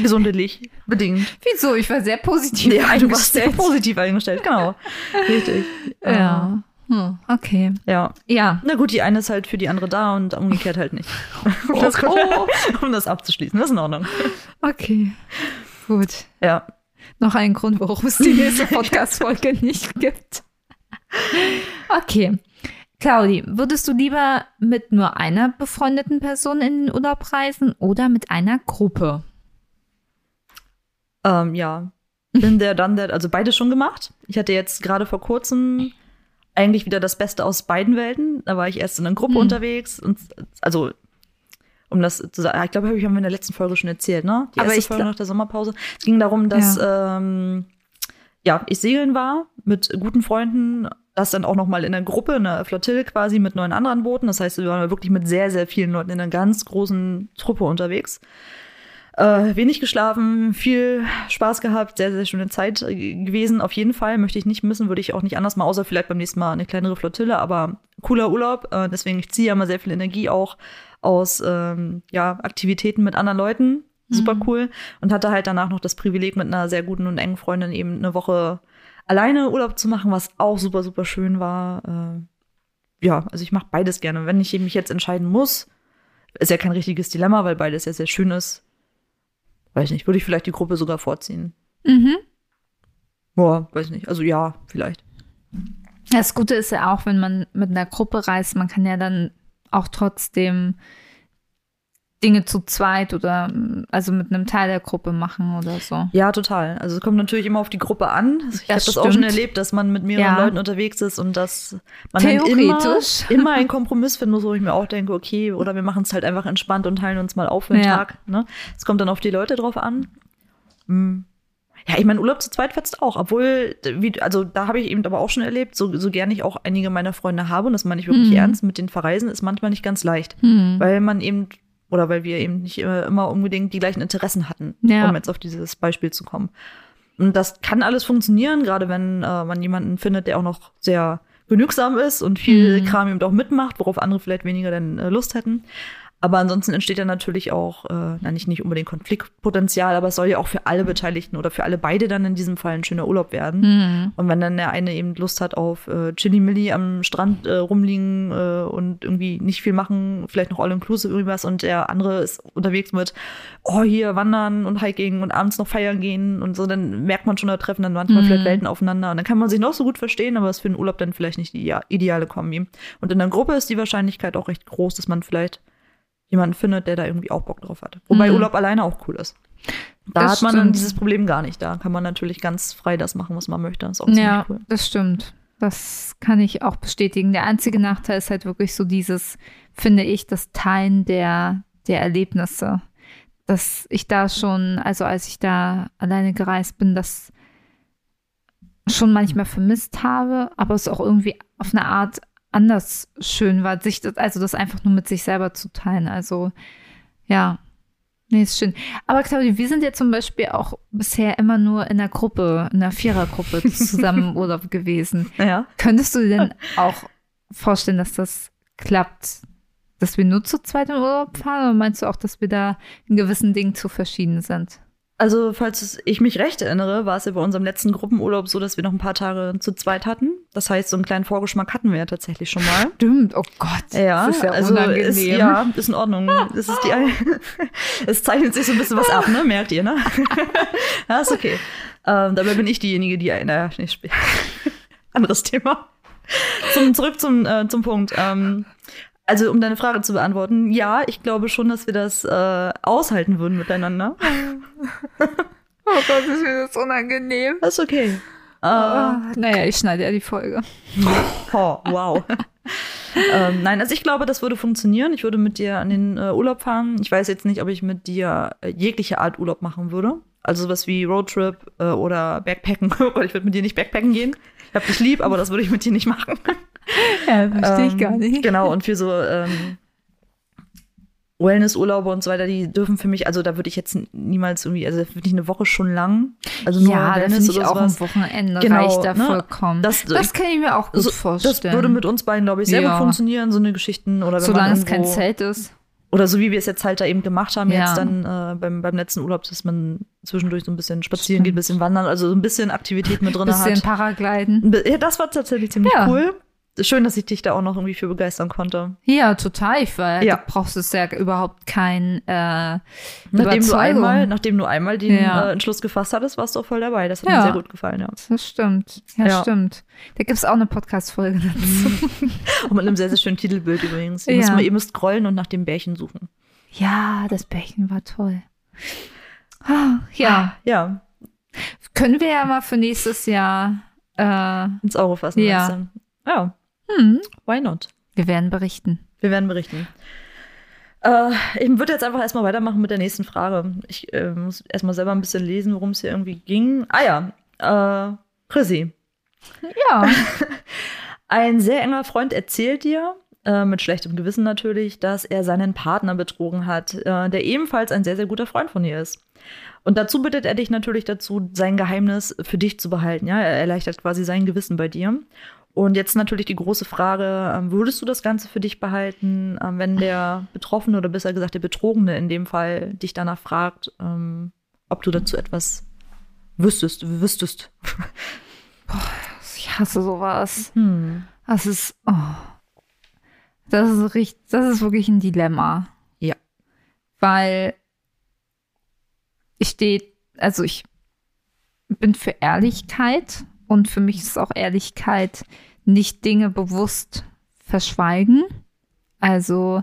Gesundheitlich bedingt. Wieso? Ich war sehr positiv Ja, du warst sehr eingestellt. positiv eingestellt, genau. Richtig. Ja. Hm, okay. Ja. Ja. Na gut, die eine ist halt für die andere da und umgekehrt halt nicht. Um das, Oh. um das abzuschließen, das ist in Ordnung. Okay. Gut. Ja. Noch ein Grund, warum es die nächste Podcast-Folge nicht gibt. Okay. Claudi, würdest du lieber mit nur einer befreundeten Person in den Urlaub reisen oder mit einer Gruppe? Ähm, ja. Bin der dann der, also beides schon gemacht. Ich hatte jetzt gerade vor kurzem eigentlich wieder das Beste aus beiden Welten. Da war ich erst in einer Gruppe Hm. unterwegs und also um das zu sagen, ich glaube, habe ich haben wir in der letzten Folge schon erzählt, ne? Die Aber erste Folge nach der Sommerpause. Es ging darum, dass ähm, ja, ich segeln war mit guten Freunden, das dann auch noch mal in einer Gruppe, in einer Flottille quasi mit neun anderen Booten. Das heißt, wir waren wirklich mit sehr, sehr vielen Leuten in einer ganz großen Truppe unterwegs. Äh, wenig geschlafen, viel Spaß gehabt, sehr, sehr schöne Zeit äh, gewesen. Auf jeden Fall möchte ich nicht missen, würde ich auch nicht anders mal, außer vielleicht beim nächsten Mal eine kleinere Flottille, aber cooler Urlaub. Äh, deswegen, ich ziehe ja immer sehr viel Energie auch aus ähm, ja, Aktivitäten mit anderen Leuten. Super cool. Und hatte halt danach noch das Privileg, mit einer sehr guten und engen Freundin eben eine Woche alleine Urlaub zu machen, was auch super, super schön war. Äh, ja, also ich mache beides gerne. Wenn ich mich jetzt entscheiden muss, ist ja kein richtiges Dilemma, weil beides ja sehr schön ist. Weiß nicht, würde ich vielleicht die Gruppe sogar vorziehen. Mhm. Boah, weiß nicht. Also ja, vielleicht. Das Gute ist ja auch, wenn man mit einer Gruppe reist, man kann ja dann auch trotzdem Dinge zu zweit oder also mit einem Teil der Gruppe machen oder so. Ja, total. Also es kommt natürlich immer auf die Gruppe an. Also ich habe Das auch schon erlebt, dass man mit mehreren Ja. Leuten unterwegs ist und dass man Theoretisch. immer, immer einen Kompromiss findet, wo ich mir auch denke, okay, oder wir machen es halt einfach entspannt und teilen uns mal auf für den Ja. Tag. Ne? Es kommt dann auf die Leute drauf an. Hm, Ja, ich meine, Urlaub zu zweit fetzt auch, obwohl, wie, also da habe ich eben aber auch schon erlebt, so, so gern ich auch einige meiner Freunde habe, und das meine ich wirklich Mhm. ernst, mit den Verreisen ist manchmal nicht ganz leicht, Hm. weil man eben, oder weil wir eben nicht immer, immer unbedingt die gleichen Interessen hatten, Ja. um jetzt auf dieses Beispiel zu kommen. Und das kann alles funktionieren, gerade wenn äh, man jemanden findet, der auch noch sehr genügsam ist und viel Mhm. Kram eben auch mitmacht, worauf andere vielleicht weniger denn äh, Lust hätten. Aber ansonsten entsteht dann natürlich auch, äh, na nicht, nicht unbedingt Konfliktpotenzial, aber es soll ja auch für alle Beteiligten oder für alle beide dann in diesem Fall ein schöner Urlaub werden. Hm. Und wenn dann der eine eben Lust hat auf äh, Chili-Milli am Strand äh, rumliegen äh, und irgendwie nicht viel machen, vielleicht noch all-inclusive irgendwas und der andere ist unterwegs mit, oh, hier wandern und Hiking und abends noch feiern gehen und so, dann merkt man schon, da treffen dann manchmal Mhm. vielleicht Welten aufeinander und dann kann man sich noch so gut verstehen, aber es ist für den Urlaub dann vielleicht nicht die idea- ideale Kombi. Und in der Gruppe ist die Wahrscheinlichkeit auch recht groß, dass man vielleicht jemanden findet, der da irgendwie auch Bock drauf hat. Wobei Mhm. Urlaub alleine auch cool ist. Da Das hat man dann stimmt. dieses Problem gar nicht. Da kann man natürlich ganz frei das machen, was man möchte. Das ist auch ziemlich Ja, cool. das stimmt. Das kann ich auch bestätigen. Der einzige Nachteil ist halt wirklich so dieses, finde ich, das Teilen der, der Erlebnisse. Dass ich da schon, also als ich da alleine gereist bin, das schon manchmal vermisst habe, aber es auch irgendwie auf eine Art anders schön war, sich das, also das einfach nur mit sich selber zu teilen. Also ja, nee, ist schön. Aber Claudia, wir sind ja zum Beispiel auch bisher immer nur in einer Gruppe, in einer Vierergruppe zusammen im Urlaub gewesen. Ja. Könntest du dir denn auch vorstellen, dass das klappt, dass wir nur zu zweit in Urlaub fahren? Oder meinst du auch, dass wir da in gewissen Dingen zu verschieden sind? Also, falls ich mich recht erinnere, war es ja bei unserem letzten Gruppenurlaub so, dass wir noch ein paar Tage zu zweit hatten. Das heißt, so einen kleinen Vorgeschmack hatten wir ja tatsächlich schon mal. Stimmt, oh Gott. Ja, das ist ja also unangenehm. Ist, ja, ist in Ordnung. Es, ist die, es zeichnet sich so ein bisschen was ab, ne? Merkt ihr, ne? ja, ist okay. Ähm, dabei bin ich diejenige, die, naja. Anderes Thema. Zum, zurück zum, äh, zum Punkt. Ähm, also, um deine Frage zu beantworten, ja, ich glaube schon, dass wir das äh, aushalten würden miteinander. Oh Gott, ist mir das unangenehm. Das ist okay. Ah, naja, ich schneide ja die Folge. Oh, wow. ähm, nein, also ich glaube, das würde funktionieren. Ich würde mit dir an den äh, Urlaub fahren. Ich weiß jetzt nicht, ob ich mit dir äh, jegliche Art Urlaub machen würde. Also sowas wie Roadtrip äh, oder Backpacken. Oh Gott, ich würde mit dir nicht Backpacken gehen. Ich hab dich lieb, aber das würde ich mit dir nicht machen. Ja, verstehe ich Ähm, gar nicht. Genau, und für so ähm, Wellnessurlaube und so weiter, die dürfen für mich, also da würde ich jetzt niemals irgendwie, also finde ich eine Woche schon lang. Also nur ja, Wellness oder auch sowas. ein Wochenende Genau, reicht da ne? vollkommen. Das- Das, kann ich mir auch gut So, vorstellen. das würde mit uns beiden, glaube ich, sehr Ja. gut funktionieren, so eine Geschichten. Oder wenn Solange es kein Zelt ist. Oder so wie wir es jetzt halt da eben gemacht haben, Ja. jetzt dann äh, beim, beim letzten Urlaub, dass man zwischendurch so ein bisschen spazieren Stimmt. geht, ein bisschen wandern, also so ein bisschen Aktivität mit drin Bisschen hat. Paragliden. Ein bi- Ja, das war tatsächlich ziemlich Ja. cool. Schön, dass ich dich da auch noch irgendwie für begeistern konnte. Ja, total. Ich war, Ja. Du brauchst es ja überhaupt kein äh, Nachdem du einmal, nachdem du einmal den Ja. äh, Entschluss gefasst hattest, warst du auch voll dabei. Das hat Ja. mir sehr gut gefallen, ja. Das stimmt. Ja, Ja. stimmt. Da gibt es auch eine Podcast-Folge dazu. Auch mit einem sehr, sehr schönen Titelbild übrigens. Ihr müsst mal, ihr müsst scrollen und nach dem Bärchen suchen. ja, das Bärchen war toll. Ah, Ja, Ja, können wir ja mal für nächstes Jahr. Äh, ins Auge fassen. Ja. Ja, hm, why not? wir werden berichten. Wir werden berichten. Äh, ich würde jetzt einfach erstmal weitermachen mit der nächsten Frage. Ich äh, muss erstmal selber ein bisschen lesen, worum es hier irgendwie ging. Ah ja, äh, Chrissy. Ja. Ein sehr enger Freund erzählt dir, äh, mit schlechtem Gewissen natürlich, dass er seinen Partner betrogen hat, äh, der ebenfalls ein sehr, sehr guter Freund von ihr ist. Und dazu bittet er dich natürlich dazu, sein Geheimnis für dich zu behalten. Ja, er erleichtert quasi sein Gewissen bei dir. Und jetzt natürlich die große Frage, ähm, würdest du das Ganze für dich behalten, ähm, wenn der Betroffene oder besser gesagt der Betrogene in dem Fall dich danach fragt, ähm, ob du dazu etwas wüsstest, wüsstest. Ich hasse sowas. Hm. Das ist. Oh. Das ist richtig, das ist wirklich ein Dilemma. Ja. Weil ich stehe, also ich bin für Ehrlichkeit und für mich ist auch Ehrlichkeit nicht Dinge bewusst verschweigen. Also,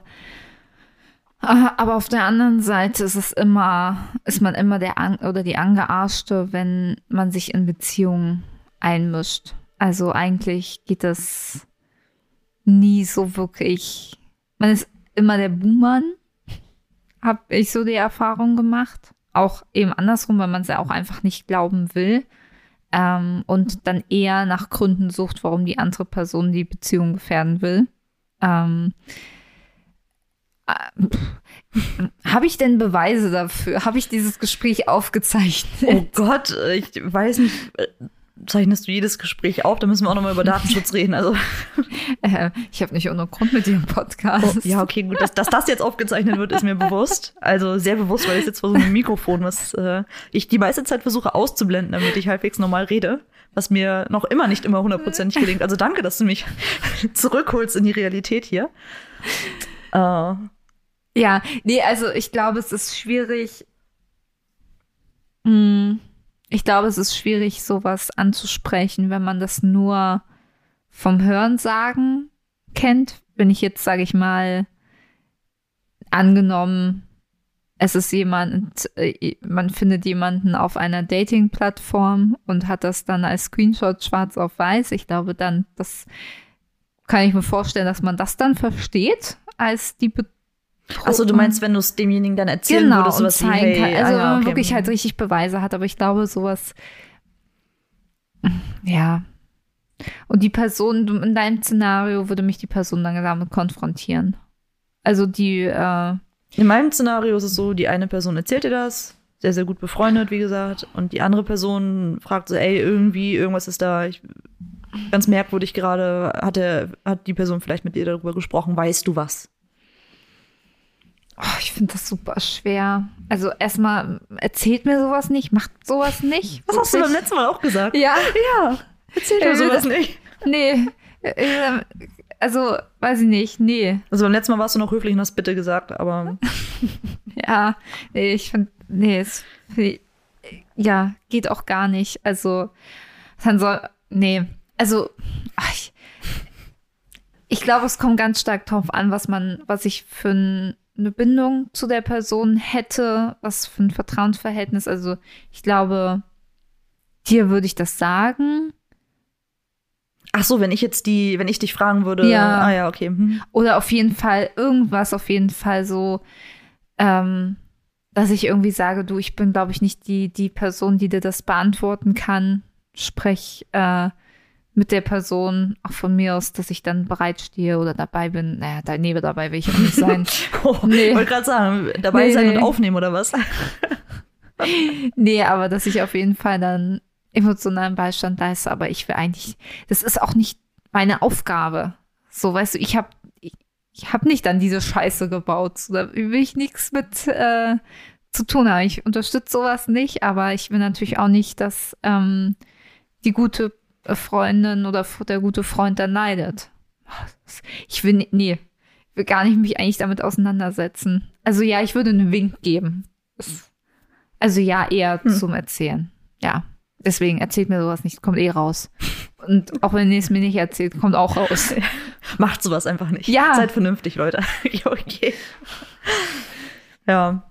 äh, aber auf der anderen Seite ist es immer, ist man immer der An oder die Angearschte, wenn man sich in Beziehungen einmischt. Also eigentlich geht das nie so wirklich. Man ist immer der Buhmann, habe ich so die Erfahrung gemacht. auch eben andersrum, weil man es ja auch einfach nicht glauben will ähm, und dann eher nach Gründen sucht, warum die andere Person die Beziehung gefährden will. Ähm, äh, Habe ich denn Beweise dafür? Habe ich dieses Gespräch aufgezeichnet? Oh Gott, ich weiß nicht. Zeichnest du jedes Gespräch auf? Da müssen wir auch nochmal über Datenschutz reden. Also, Äh, ich habe nicht ohne Grund mit dir im Podcast. oh, ja, okay, gut. Dass, dass das jetzt aufgezeichnet wird, ist mir bewusst. Also sehr bewusst, weil ich vor so einem Mikrofon, was äh, ich die meiste Zeit versuche auszublenden, damit ich halbwegs normal rede. Was mir noch immer nicht immer hundertprozentig gelingt. Also danke, dass du mich zurückholst in die Realität hier. Äh, Ja, nee, also ich glaube, es ist schwierig. Hm, Ich glaube, es ist schwierig, sowas anzusprechen, wenn man das nur vom Hörensagen kennt. Wenn ich jetzt, sage ich mal, angenommen, es ist jemand, äh, man findet jemanden auf einer Dating-Plattform und hat das dann als Screenshot schwarz auf weiß. Ich glaube, dann, das kann ich mir vorstellen, dass man das dann versteht als die Be Achso, du meinst, wenn du es demjenigen dann erzählen genau, würdest, was zeigen kann. Also wenn man wirklich hm. halt richtig Beweise hat, aber ich glaube, sowas, ja. Und die Person, in deinem Szenario würde mich die Person dann damit konfrontieren. Also die, äh, In meinem Szenario ist es so, die eine Person erzählt dir das, sehr, sehr gut befreundet, wie gesagt, und die andere Person fragt so, ey, irgendwie, irgendwas ist da, ich, ganz merkwürdig gerade, hat, der, hat die Person vielleicht mit dir darüber gesprochen, weißt du was? Oh, ich finde das super schwer. Also erstmal erzählt mir sowas nicht, macht sowas nicht. Was hast du beim letzten Mal auch gesagt? Ja, Ja, erzähl mir Äh, sowas nicht. nee. Äh, Also, weiß ich nicht, nee. Also beim letzten Mal warst du noch höflich und hast bitte gesagt, aber Ja, nee, ich finde, nee, es, ja, geht auch gar nicht. Also, dann soll, nee, also, ach, ich, ich glaube, es kommt ganz stark drauf an, was man, was ich für ein, eine Bindung zu der Person hätte, was für ein Vertrauensverhältnis. Also, ich glaube, dir würde ich das sagen. ach so, wenn ich jetzt die, wenn ich dich fragen würde, Ja. ah ja, okay. Hm. Oder auf jeden Fall irgendwas, auf jeden Fall so, ähm, dass ich irgendwie sage, du, ich bin, glaube ich, nicht die, die Person, die dir das beantworten kann. Sprech äh, mit der Person, auch von mir aus, dass ich dann bereitstehe oder dabei bin. Naja, da, nee, dabei will ich auch nicht sein. Oh, Nee. Ich wollte gerade sagen, dabei Nee, sein nee. und aufnehmen oder was? nee, aber dass ich auf jeden Fall dann emotionalen Beistand leiste. Aber ich will eigentlich, das ist auch nicht meine Aufgabe. So, weißt du, ich habe ich, ich hab nicht an diese Scheiße gebaut. So, Da will ich nichts mit äh, zu tun haben. Ich unterstütze sowas nicht, aber ich will natürlich auch nicht, dass ähm, die gute Freundin oder der gute Freund dann leidet. Ich will, nee, ich will gar nicht mich eigentlich damit auseinandersetzen. Also ja, ich würde einen Wink geben. Also ja, eher Hm. zum Erzählen. Ja. Deswegen erzählt mir sowas nicht, kommt eh raus. Und auch wenn ihr es mir nicht erzählt, kommt auch raus. Macht sowas einfach nicht. Ja. Seid vernünftig, Leute. Ja, okay. Ja.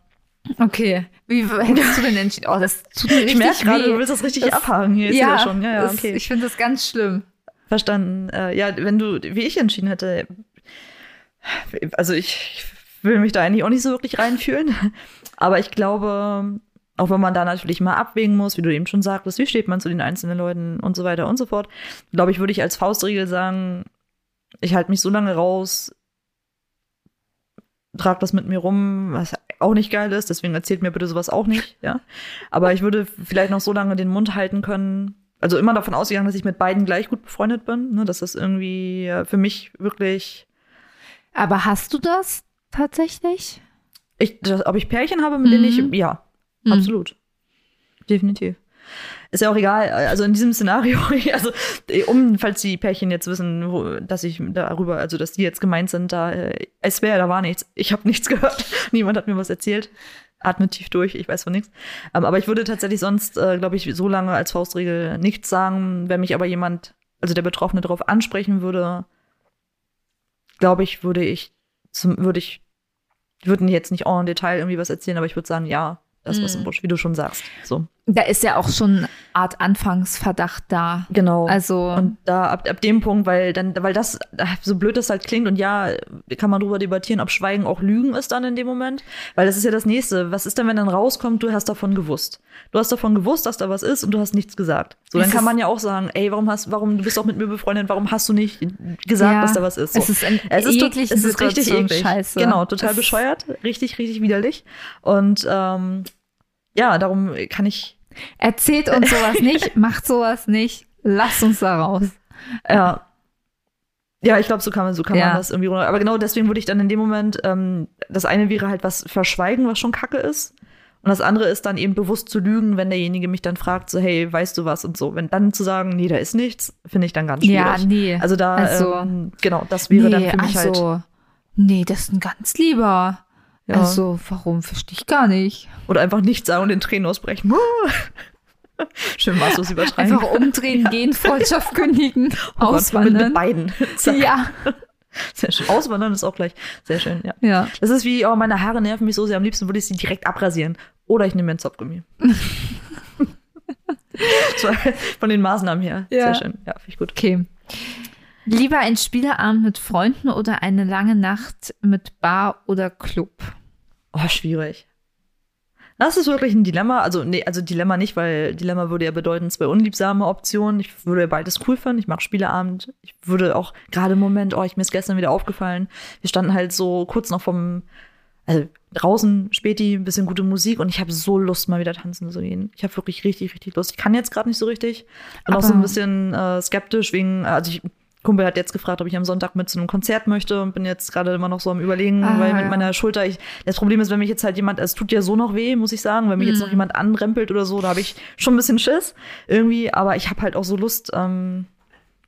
Okay. Wie hättest du denn entschieden? Oh, das tut mir Ich richtig merke gerade, weh. du willst das richtig Das- abhaken hier. Ist ja, ja schon. Ja, ja, okay. Ich finde das ganz schlimm. Verstanden. Äh, ja, wenn du, wie ich entschieden hätte, also ich will mich da eigentlich auch nicht so wirklich reinfühlen. Aber ich glaube, auch wenn man da natürlich mal abwägen muss, wie du eben schon sagtest, wie steht man zu den einzelnen Leuten und so weiter und so fort, glaube ich, würde ich als Faustregel sagen, ich halte mich so lange raus, trag das mit mir rum, was auch nicht geil ist, deswegen erzählt mir bitte sowas auch nicht, ja. Aber ich würde vielleicht noch so lange den Mund halten können, also immer davon ausgegangen, dass ich mit beiden gleich gut befreundet bin, ne, dass das irgendwie äh, für mich wirklich, Aber hast du das tatsächlich? ich, das, ob ich Pärchen habe, mit denen ich, Mhm. ja, Hm. absolut. Definitiv. Ist ja auch egal, also in diesem Szenario, also um, falls die Pärchen jetzt wissen, wo, dass ich darüber, also dass die jetzt gemeint sind, da, äh, es wäre, da war nichts. Ich habe nichts gehört. Niemand hat mir was erzählt. Atme tief durch, ich weiß von nichts. Ähm, aber ich würde tatsächlich sonst, äh, glaube ich, so lange als Faustregel nichts sagen. Wenn mich aber jemand, also der Betroffene darauf ansprechen würde, glaube ich, würde ich, würde ich, würden jetzt nicht en Detail irgendwie was erzählen, aber ich würde sagen, ja, da ist was im Busch, wie du schon sagst. So. Da ist ja auch schon eine Art Anfangsverdacht da. Genau. Also Und da ab, ab dem Punkt, weil dann, weil das, so blöd das halt klingt, und ja, kann man drüber debattieren, ob Schweigen auch Lügen ist dann in dem Moment. Weil das ist ja das nächste. Was ist denn, wenn dann rauskommt, du hast davon gewusst? Du hast davon gewusst, dass da was ist und du hast nichts gesagt. So, dann Es kann man ja auch sagen, ey, warum hast, warum, du bist doch mit mir befreundet, warum hast du nicht gesagt, Ja, dass da was ist? So. es ist in es ist, es ist richtig eklig. scheiße. Genau, total Es- bescheuert, richtig, richtig widerlich. Und ähm, ja, darum kann ich erzählt uns sowas nicht, macht sowas nicht, lasst uns da raus. Ja. Ja, ich glaube, so kann man, so kann Ja. man das irgendwie runter. Aber genau deswegen würde ich dann in dem Moment, ähm, das eine wäre halt was verschweigen, was schon Kacke ist. Und das andere ist dann eben bewusst zu lügen, wenn derjenige mich dann fragt, so, hey, weißt du was und so. Wenn dann zu sagen, nee, da ist nichts, finde ich dann ganz schwierig. Ja, nee. Also da, Also- ähm, genau, das wäre dann für mich halt. also, nee, das ist ein ganz lieber. Ja. Also, warum verstehe ich gar nicht? Oder einfach nichts sagen und in Tränen ausbrechen. Schön maßlos übertreiben. Einfach umdrehen, gehen, Freundschaft kündigen, Oh Gott, Mit, auswandern. mit beiden. Zack. ja, Sehr schön. Auswandern ist auch gleich sehr schön, ja. ja. Das ist wie, oh, meine Haare nerven mich so sehr. Am liebsten würde ich sie direkt abrasieren. Oder ich nehme mir ein Zopfgummi. von den Maßnahmen her. Ja. Sehr schön. Ja, finde ich gut. Okay. Lieber ein Spieleabend mit Freunden oder eine lange Nacht mit Bar oder Club? Oh, schwierig. Das ist wirklich ein Dilemma. Also, nee, also Dilemma nicht, weil Dilemma würde ja bedeuten, zwei unliebsame Optionen. Ich würde beides cool finden. Ich mag Spieleabend. Ich würde auch gerade im Moment, oh, ich mir ist gestern wieder aufgefallen. Wir standen halt so kurz noch vom, also draußen, Späti, ein bisschen gute Musik und ich habe so Lust, mal wieder tanzen zu gehen. Ich habe wirklich richtig, richtig Lust. Ich kann jetzt gerade nicht so richtig. Bin auch so ein bisschen äh, skeptisch wegen, also ich, Kumpel hat jetzt gefragt, ob ich am Sonntag mit zu einem Konzert möchte und bin jetzt gerade immer noch so am überlegen, Ah, weil mit ja. meiner Schulter, ich, das Problem ist, wenn mich jetzt halt jemand, es tut ja so noch weh, muss ich sagen, wenn mich Mhm. jetzt noch jemand anrempelt oder so, da habe ich schon ein bisschen Schiss irgendwie, aber ich habe halt auch so Lust, ähm,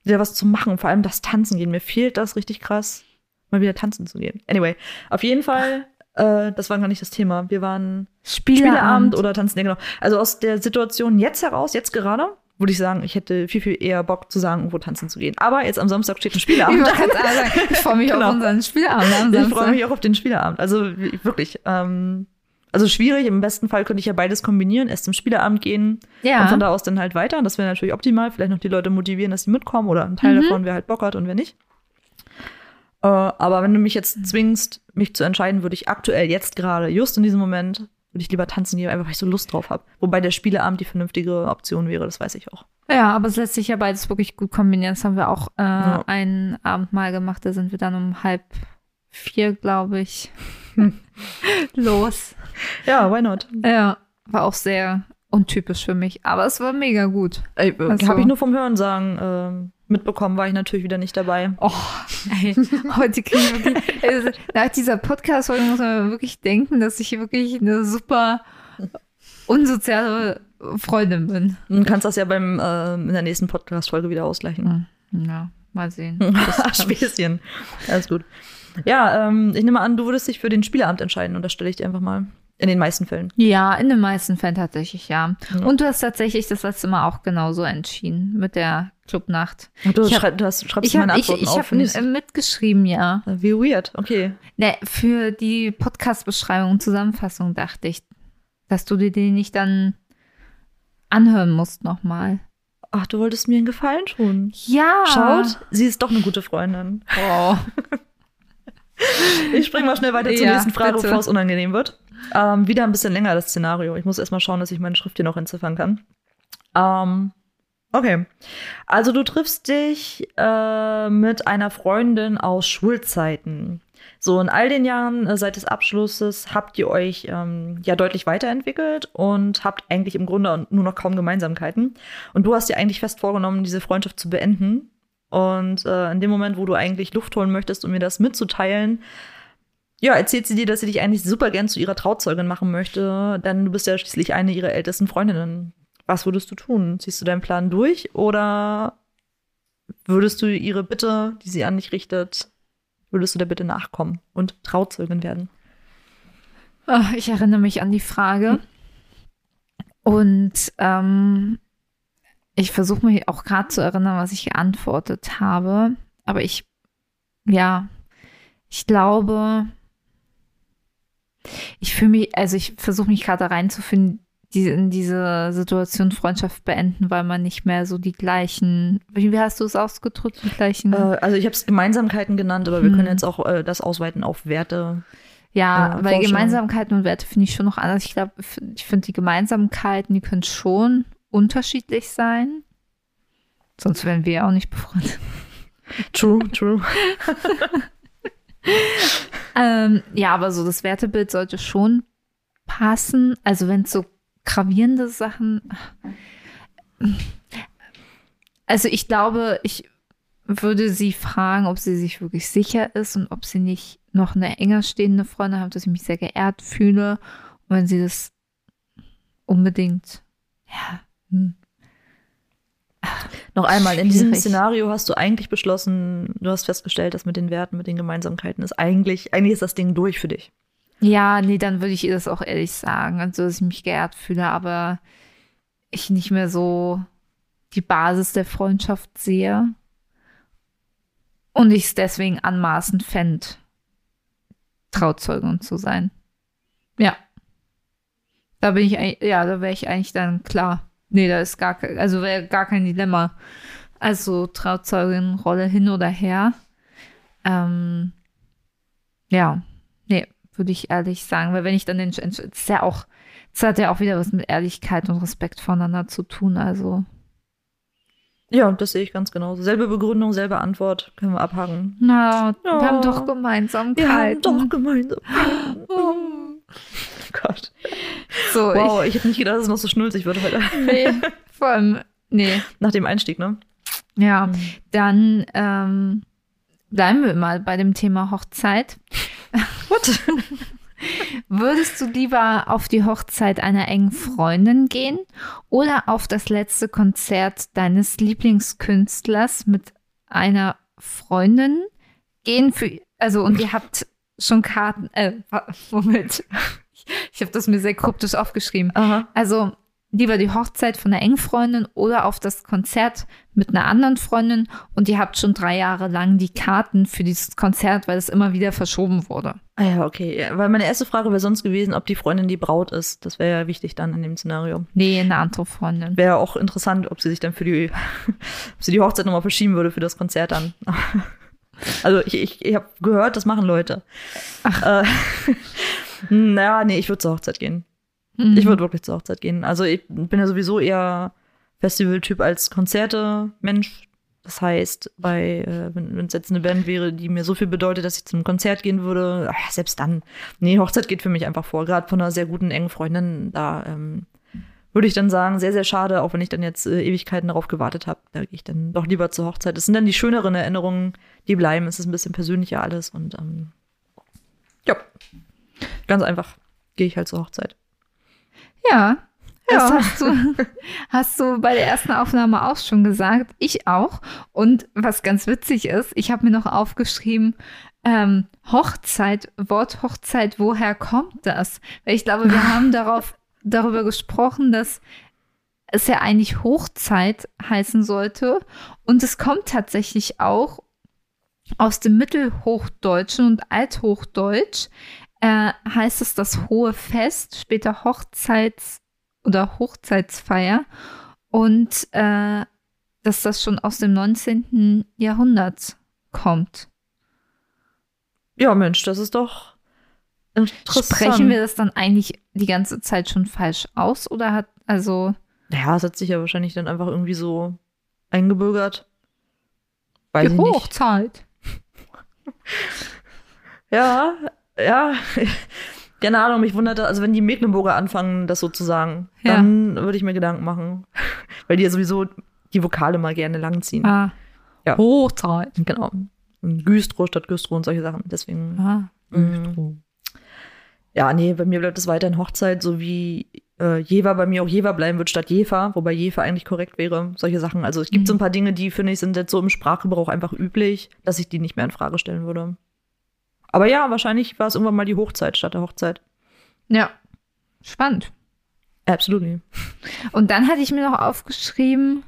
wieder was zu machen, vor allem das Tanzen gehen. Mir fehlt das richtig krass, mal wieder tanzen zu gehen. Anyway, auf jeden Fall, äh, das war gar nicht das Thema. Wir waren Spieleabend oder tanzen, ja genau. Also aus der Situation jetzt heraus, jetzt gerade, würde ich sagen, ich hätte viel, viel eher Bock zu sagen, irgendwo tanzen zu gehen. Aber jetzt am Samstag steht ein Ich, Spieleabend. gerade sagen, ich freue mich Genau. auf unseren Spielabend am Ich Samstag. freue mich auch auf den Spieleabend. Also wirklich. Ähm, also schwierig. Im besten Fall könnte ich ja beides kombinieren. Erst zum Spieleabend gehen Ja. und von da aus dann halt weiter. Das wäre natürlich optimal. Vielleicht noch die Leute motivieren, dass sie mitkommen oder ein Teil Mhm. davon, wer halt Bock hat und wer nicht. Äh, aber wenn du mich jetzt zwingst, mich zu entscheiden, würde ich aktuell jetzt gerade, just in diesem Moment, würde ich lieber tanzen gehen, einfach weil ich so Lust drauf habe. Wobei der Spieleabend die vernünftige Option wäre, das weiß ich auch. Ja, aber es lässt sich ja beides wirklich gut kombinieren. Das haben wir auch äh, Ja. einen Abend mal gemacht. Da sind wir dann um halb vier, glaube ich, los. Ja, why not? Ja, war auch sehr untypisch für mich. Aber es war mega gut. Ey, Ach so. Habe ich nur vom Hören sagen ähm, mitbekommen, war ich natürlich wieder nicht dabei. Oh, ey, heute kriege ich wirklich, also, nach dieser Podcast-Folge muss man wirklich denken, dass ich wirklich eine super unsoziale Freundin bin. Du kannst das ja beim äh, in der nächsten Podcast-Folge wieder ausgleichen. Hm, Ja, mal sehen. Späßchen. Alles gut. Ja, ähm, ich nehme an, du würdest dich für den Spieleabend entscheiden und das stelle ich dir einfach mal. In den meisten Fällen. Ja, in den meisten Fällen tatsächlich, ja. Ja. Und du hast tatsächlich das letzte Mal auch genauso entschieden mit der Clubnacht. Du, Ich hab- du hast, schreibst Ich habe meine ich, Antworten ich auf. hab finde ich- äh, mitgeschrieben, ja. Wie weird. Okay. Ne, für die Podcast-Beschreibung und Zusammenfassung dachte ich, dass du dir die nicht dann anhören musst nochmal. Ach, du wolltest mir einen Gefallen tun. Ja. Schaut, sie ist doch eine gute Freundin. Oh. Ich springe mal schnell weiter zur Ja, nächsten Frage, bitte. bevor es unangenehm wird. Ähm, wieder ein bisschen länger das Szenario. Ich muss erst mal schauen, dass ich meine Schrift hier noch entziffern kann. Ähm, okay. Also du triffst dich äh, mit einer Freundin aus Schulzeiten. So in all den Jahren äh, seit des Abschlusses habt ihr euch ähm, ja deutlich weiterentwickelt und habt eigentlich im Grunde nur noch kaum Gemeinsamkeiten. Und du hast dir eigentlich fest vorgenommen, diese Freundschaft zu beenden. Und äh, in dem Moment, wo du eigentlich Luft holen möchtest, um mir das mitzuteilen, ja, erzählt sie dir, dass sie dich eigentlich super gern zu ihrer Trauzeugin machen möchte, denn du bist ja schließlich eine ihrer ältesten Freundinnen. Was würdest du tun? Ziehst du deinen Plan durch oder würdest du ihre Bitte, die sie an dich richtet, würdest du der Bitte nachkommen und Trauzeugin werden? Ach, Ich erinnere mich an die Frage. Und ähm, ich versuche mich auch gerade zu erinnern, was ich geantwortet habe. Aber ich, ja, ich glaube, Ich fühle mich, also ich versuche mich gerade reinzufinden, die, in diese Situation Freundschaft beenden, weil man nicht mehr so die gleichen, wie hast du es ausgedrückt, die gleichen. Äh, also ich habe es Gemeinsamkeiten genannt, aber wir Hm. können jetzt auch äh, das ausweiten auf Werte. ja, äh, weil Forschung. Gemeinsamkeiten und Werte finde ich schon noch anders. Ich glaube, ich finde die Gemeinsamkeiten, die können schon unterschiedlich sein. Sonst wären wir ja auch nicht befreundet. True, true. Ähm, ja, aber so das Wertebild sollte schon passen. Also wenn es so gravierende Sachen. Also ich glaube, ich würde sie fragen, ob sie sich wirklich sicher ist und ob sie nicht noch eine enger stehende Freundin hat, dass ich mich sehr geehrt fühle. Und wenn sie das unbedingt, ja, hm. Noch einmal, in diesem. Szenario hast du eigentlich beschlossen, du hast festgestellt, dass mit den Werten, mit den Gemeinsamkeiten ist eigentlich, eigentlich ist das Ding durch für dich. Ja, nee, dann würde ich ihr das auch ehrlich sagen. Also, dass ich mich geehrt fühle, aber ich nicht mehr so die Basis der Freundschaft sehe. Und ich es deswegen anmaßend fände, Trauzeugin zu sein. Ja. Da bin ich, ja, da wäre ich eigentlich dann klar. Nee, da ist gar, ke- also wäre gar kein Dilemma. Also Trauzeugin-Rolle hin oder her. Ähm, ja, würde ich ehrlich sagen, weil wenn ich dann den, das ist ja auch, das hat ja auch wieder was mit Ehrlichkeit und Respekt voneinander zu tun, also. Ja, das sehe ich ganz genauso. Selbe Begründung, selbe Antwort, können wir abhaken. Na, wir Ja. haben doch Gemeinsamkeiten. Wir haben doch gemeinsam. Oh. Oh Gott. So, Wow, ich hätte nicht gedacht, dass es noch so schnulzig wird heute. ich, nee, vor allem, nee, Nach dem Einstieg, ne? ja, dann ähm, bleiben wir mal bei dem Thema Hochzeit. What? Würdest du lieber auf die Hochzeit einer engen Freundin gehen oder auf das letzte Konzert deines Lieblingskünstlers mit einer Freundin gehen für also und ihr habt schon Karten äh Moment ich, ich habe das mir sehr kryptisch aufgeschrieben Aha. also lieber die Hochzeit von einer engen Freundin oder auf das Konzert mit einer anderen Freundin und ihr habt schon drei Jahre lang die Karten für dieses Konzert, weil es immer wieder verschoben wurde. Ah ja, okay. Ja, weil meine erste Frage wäre sonst gewesen, ob die Freundin die Braut ist. Das wäre ja wichtig dann in dem Szenario. Nee, eine andere Freundin. Wäre auch interessant, ob sie sich dann für die, ob sie die Hochzeit nochmal verschieben würde für das Konzert dann. Also ich, ich, ich habe gehört, das machen Leute. Ach. Äh, naja, nee, ich würde zur Hochzeit gehen. Mhm. Ich würde wirklich zur Hochzeit gehen. Also ich bin ja sowieso eher Festivaltyp als Konzerte-Mensch. Das heißt, bei, äh, wenn es jetzt eine Band wäre, die mir so viel bedeutet, dass ich zum Konzert gehen würde, ach, selbst dann. Nee, Hochzeit geht für mich einfach vor. Gerade von einer sehr guten, engen Freundin, da ähm, würde ich dann sagen, sehr, sehr schade, auch wenn ich dann jetzt äh, Ewigkeiten darauf gewartet habe. Da gehe ich dann doch lieber zur Hochzeit. Das sind dann die schöneren Erinnerungen, die bleiben. Es ist ein bisschen persönlicher alles und ähm, ja, ganz einfach gehe ich halt zur Hochzeit. Ja. Ja. Das hast du, hast du bei der ersten Aufnahme auch schon gesagt. Ich auch. Und was ganz witzig ist, ich habe mir noch aufgeschrieben, ähm, Hochzeit, Wort Hochzeit, woher kommt das? Weil ich glaube, wir haben darauf, darüber gesprochen, dass es ja eigentlich Hochzeit heißen sollte. Und es kommt tatsächlich auch aus dem Mittelhochdeutschen und Althochdeutsch äh, heißt es das hohe Fest, später Hochzeits- oder Hochzeitsfeier und äh, dass das schon aus dem 19. Jahrhundert kommt. Ja, Mensch, das ist doch interessant. Sprechen wir das dann eigentlich die ganze Zeit schon falsch aus oder hat also Ja, es hat sich ja wahrscheinlich dann einfach irgendwie so eingebürgert. Weiß die. Hochzeit? Ja, ja. Keine Ahnung, mich wunderte, also wenn die Mecklenburger anfangen, das so zu sagen, Ja. dann würde ich mir Gedanken machen. Weil die ja sowieso die Vokale mal gerne langziehen. Ah, Ja. Hochzeit. Genau. Und Güstrow statt Güstrow und solche Sachen. Deswegen. Ah, Mm. Ja, nee, bei mir bleibt es weiterhin Hochzeit, so wie äh, Jever bei mir auch Jever bleiben wird statt Jefer, wobei Jefer eigentlich korrekt wäre. Solche Sachen. Also es gibt Mhm. so ein paar Dinge, die finde ich sind jetzt so im Sprachgebrauch einfach üblich, dass ich die nicht mehr in Frage stellen würde. Aber ja, wahrscheinlich war es irgendwann mal die Hochzeit statt der Hochzeit. Ja, spannend. Absolutely. Und dann hatte ich mir noch aufgeschrieben,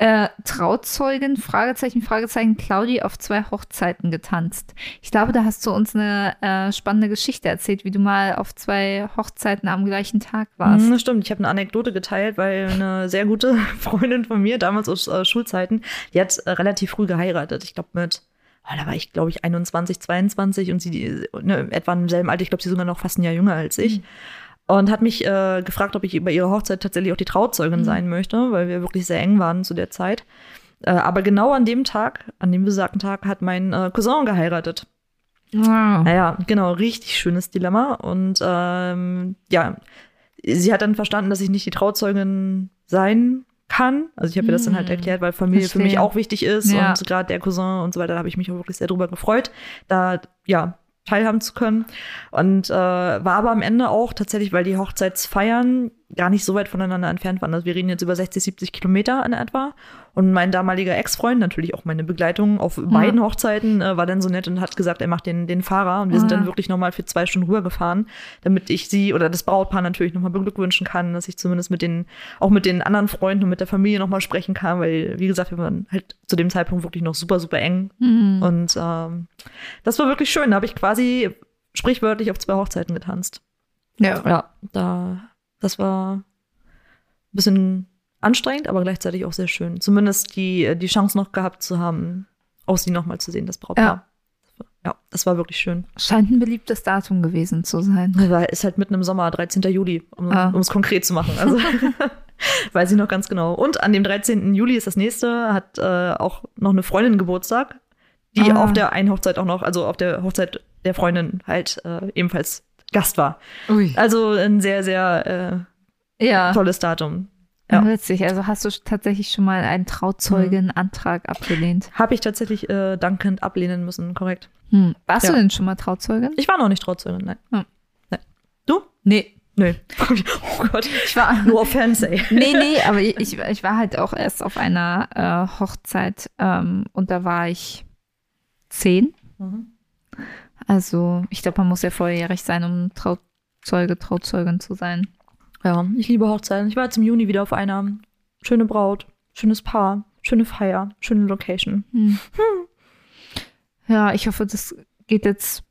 Äh, Trauzeugin, Fragezeichen, Fragezeichen, Claudi auf zwei Hochzeiten getanzt. Ich glaube, da hast du uns eine äh, spannende Geschichte erzählt, wie du mal auf zwei Hochzeiten am gleichen Tag warst. Mhm, stimmt. Ich habe eine Anekdote geteilt, weil eine sehr gute Freundin von mir, damals aus äh, Schulzeiten, die hat äh, relativ früh geheiratet. Ich glaube mit, da war ich glaube ich 21, 22 und sie ne, etwa im selben Alter. Ich glaube, sie sogar noch fast ein Jahr jünger als ich. Mhm. Und hat mich äh, gefragt, ob ich bei ihrer Hochzeit tatsächlich auch die Trauzeugin Mhm. sein möchte, weil wir wirklich sehr eng waren zu der Zeit. Äh, aber genau an dem Tag, an dem besagten Tag, hat mein äh, Cousin geheiratet. Wow. Naja, genau, richtig schönes Dilemma. Und ähm, ja, sie hat dann verstanden, dass ich nicht die Trauzeugin sein kann. Also ich habe ihr das dann halt Hm, erklärt, weil Familie für mich auch wichtig ist Ja. und gerade der Cousin und so weiter, da habe ich mich auch wirklich sehr drüber gefreut, da ja teilhaben zu können. Und äh, war aber am Ende auch tatsächlich, weil die Hochzeitsfeiern gar nicht so weit voneinander entfernt waren. Also wir reden jetzt über 60, 70 Kilometer in etwa. Und mein damaliger Ex-Freund, natürlich auch meine Begleitung auf beiden Hochzeiten, äh, war dann so nett und hat gesagt, er macht den, den Fahrer. Und wir sind Ah. dann wirklich nochmal für zwei Stunden rübergefahren, damit ich sie oder das Brautpaar natürlich nochmal beglückwünschen kann, dass ich zumindest mit den, auch mit den anderen Freunden und mit der Familie nochmal sprechen kann, weil, wie gesagt, wir waren halt zu dem Zeitpunkt wirklich noch super, super eng. Mhm. Und ähm, das war wirklich schön. Da habe ich quasi sprichwörtlich auf zwei Hochzeiten getanzt. Ja. Ja, da, das war ein bisschen anstrengend, aber gleichzeitig auch sehr schön. Zumindest die, die Chance noch gehabt zu haben, auch sie nochmal zu sehen, das Brautpaar. Ja. Ja, das war wirklich schön. Scheint ein beliebtes Datum gewesen zu sein. Weil ist halt mitten im Sommer, 13. Juli, um Ah. es konkret zu machen. Also weiß ich noch ganz genau. Und an dem 13. Juli ist das nächste, hat äh, auch noch eine Freundin Geburtstag, die Ah. auf der einen Hochzeit auch noch, also auf der Hochzeit der Freundin halt äh, ebenfalls Gast war. Ui. Also ein sehr, sehr Ja. äh, tolles Datum. Ja. Witzig. Also hast du tatsächlich schon mal einen Trauzeugenantrag abgelehnt? Habe ich tatsächlich äh, dankend ablehnen müssen, korrekt. Hm. Warst Ja. du denn schon mal Trauzeugin? Ich war noch nicht Trauzeugin, nein. Hm. nein. Du? Nee. Nö. Oh Gott. Ich war. Nur Fans, ey. Nee, nee, aber ich, ich war halt auch erst auf einer äh, Hochzeit ähm, und da war ich zehn. Mhm. Also ich glaube, man muss ja volljährig sein, um Trauzeuge, Trauzeugin zu sein. Ja, ich liebe Hochzeiten. Ich war jetzt im Juni wieder auf einer. Schöne Braut, schönes Paar, schöne Feier, schöne Location. Hm. Ja, ich hoffe, das geht jetzt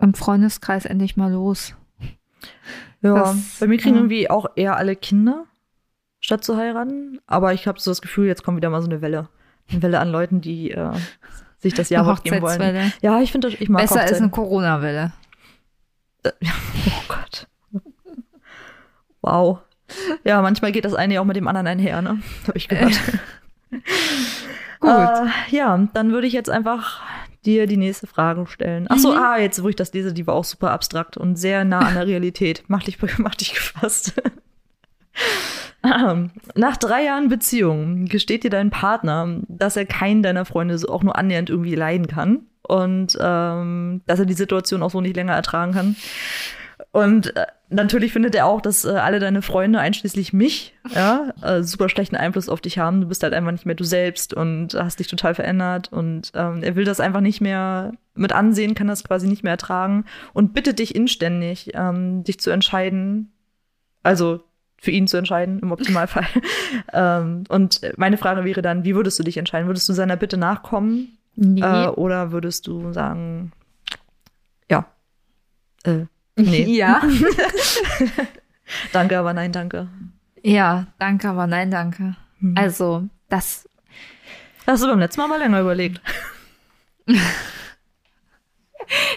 im Freundeskreis endlich mal los. Ja, Das- bei mir kriegen ja. irgendwie auch eher alle Kinder, statt zu heiraten. Aber ich habe so das Gefühl, jetzt kommt wieder mal so eine Welle. Eine Welle an Leuten, die äh, sich das Jahr geben wollen. Ja, ich finde das, ich mag Besser als eine Hochzeiten. Corona-Welle. Oh Gott. Wow. Ja, manchmal geht das eine ja auch mit dem anderen einher, ne? Habe ich gehört. Gut. Äh, ja, dann würde ich jetzt einfach dir die nächste Frage stellen. Ach so, Mhm. ah, jetzt wo ich das lese, die war auch super abstrakt und sehr nah an der Realität. Mach dich, mach dich gefasst. Ähm, Nach drei Jahren Beziehung gesteht dir dein Partner, dass er keinen deiner Freunde so auch nur annähernd irgendwie leiden kann und ähm, dass er die Situation auch so nicht länger ertragen kann. Und äh, natürlich findet er auch, dass äh, alle deine Freunde, einschließlich mich, ja, äh, super schlechten Einfluss auf dich haben. Du bist halt einfach nicht mehr du selbst und hast dich total verändert. Und ähm, er will das einfach nicht mehr mit ansehen, kann das quasi nicht mehr ertragen und bittet dich inständig, ähm, dich zu entscheiden, also für ihn zu entscheiden, im Optimalfall. ähm, und meine Frage wäre dann, wie würdest du dich entscheiden? Würdest du seiner Bitte nachkommen Nee. äh, oder würdest du sagen, ja, äh, nee, Ja. danke, aber nein, danke. ja, danke, aber nein, danke. Mhm. Also, das Hast du beim letzten Mal mal länger überlegt?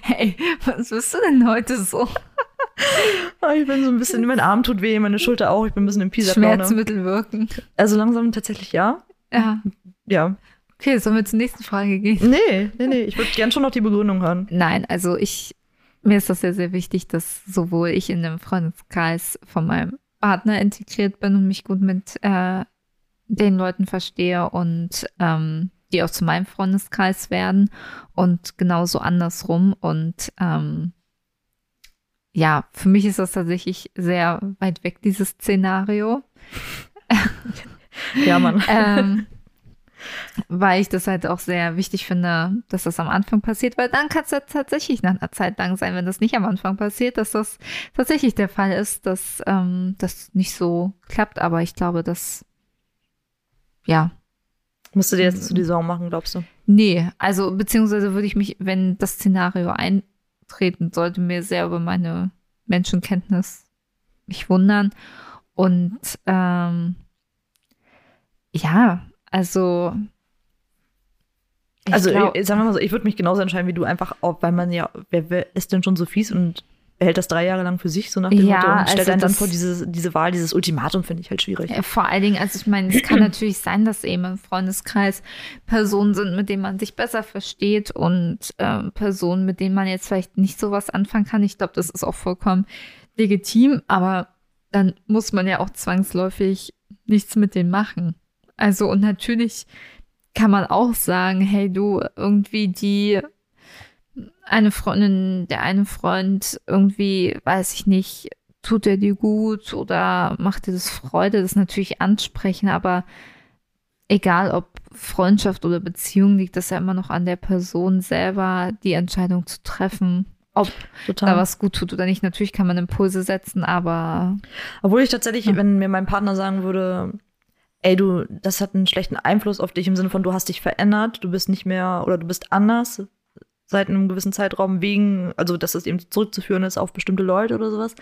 Hey, was bist du denn heute so? Ah, Ich bin so ein bisschen, mein Arm tut weh, meine Schulter auch, ich bin ein bisschen im Pisa-Laune. Schmerzmittel wirken. Also langsam tatsächlich ja. Ja. Ja. Okay, sollen wir zur nächsten Frage gehen? Nee, nee, nee, ich würde gern schon noch die Begründung hören. Nein, also ich, mir ist das sehr, sehr wichtig, dass sowohl ich in dem Freundeskreis von meinem Partner integriert bin und mich gut mit äh, den Leuten verstehe und ähm, die auch zu meinem Freundeskreis werden und genauso andersrum. Und ähm, ja, für mich ist das tatsächlich sehr weit weg, dieses Szenario. Ja, Mann. ähm, weil ich das halt auch sehr wichtig finde, dass das am Anfang passiert, weil dann kann es ja tatsächlich nach einer Zeit lang sein, wenn das nicht am Anfang passiert, dass das tatsächlich der Fall ist, dass ähm, das nicht so klappt. Aber ich glaube, dass ja, Musst du dir jetzt zu die Sorgen machen, glaubst du? Nee, also beziehungsweise würde ich mich, wenn das Szenario eintreten sollte, mir sehr über meine Menschenkenntnis mich wundern. Und ähm, ja, also ich also, glaub- ich, sagen wir mal so, ich würde mich genauso entscheiden wie du, einfach auch, weil man ja, wer, wer ist denn schon so fies und behält das drei Jahre lang für sich, so nach dem Ja, Motto, und stellt also einen dann vor diese, diese Wahl, dieses Ultimatum, finde ich halt schwierig. Äh, Vor allen Dingen, also ich meine, es kann natürlich sein, dass eben im Freundeskreis Personen sind, mit denen man sich besser versteht und ähm, Personen, mit denen man jetzt vielleicht nicht so was anfangen kann. Ich glaube, das ist auch vollkommen legitim, aber dann muss man ja auch zwangsläufig nichts mit denen machen. Also und natürlich kann man auch sagen, hey du, irgendwie die eine Freundin, der eine Freund irgendwie, weiß ich nicht, tut er dir gut oder macht dir das Freude, das natürlich ansprechen, aber egal ob Freundschaft oder Beziehung, liegt das ja immer noch an der Person selber, die Entscheidung zu treffen, ob Total. da was gut tut oder nicht. Natürlich kann man Impulse setzen, aber Obwohl ich tatsächlich, Ja. wenn mir mein Partner sagen würde, ey, du, das hat einen schlechten Einfluss auf dich im Sinne von, du hast dich verändert, du bist nicht mehr oder du bist anders seit einem gewissen Zeitraum wegen, also dass das eben zurückzuführen ist auf bestimmte Leute oder sowas,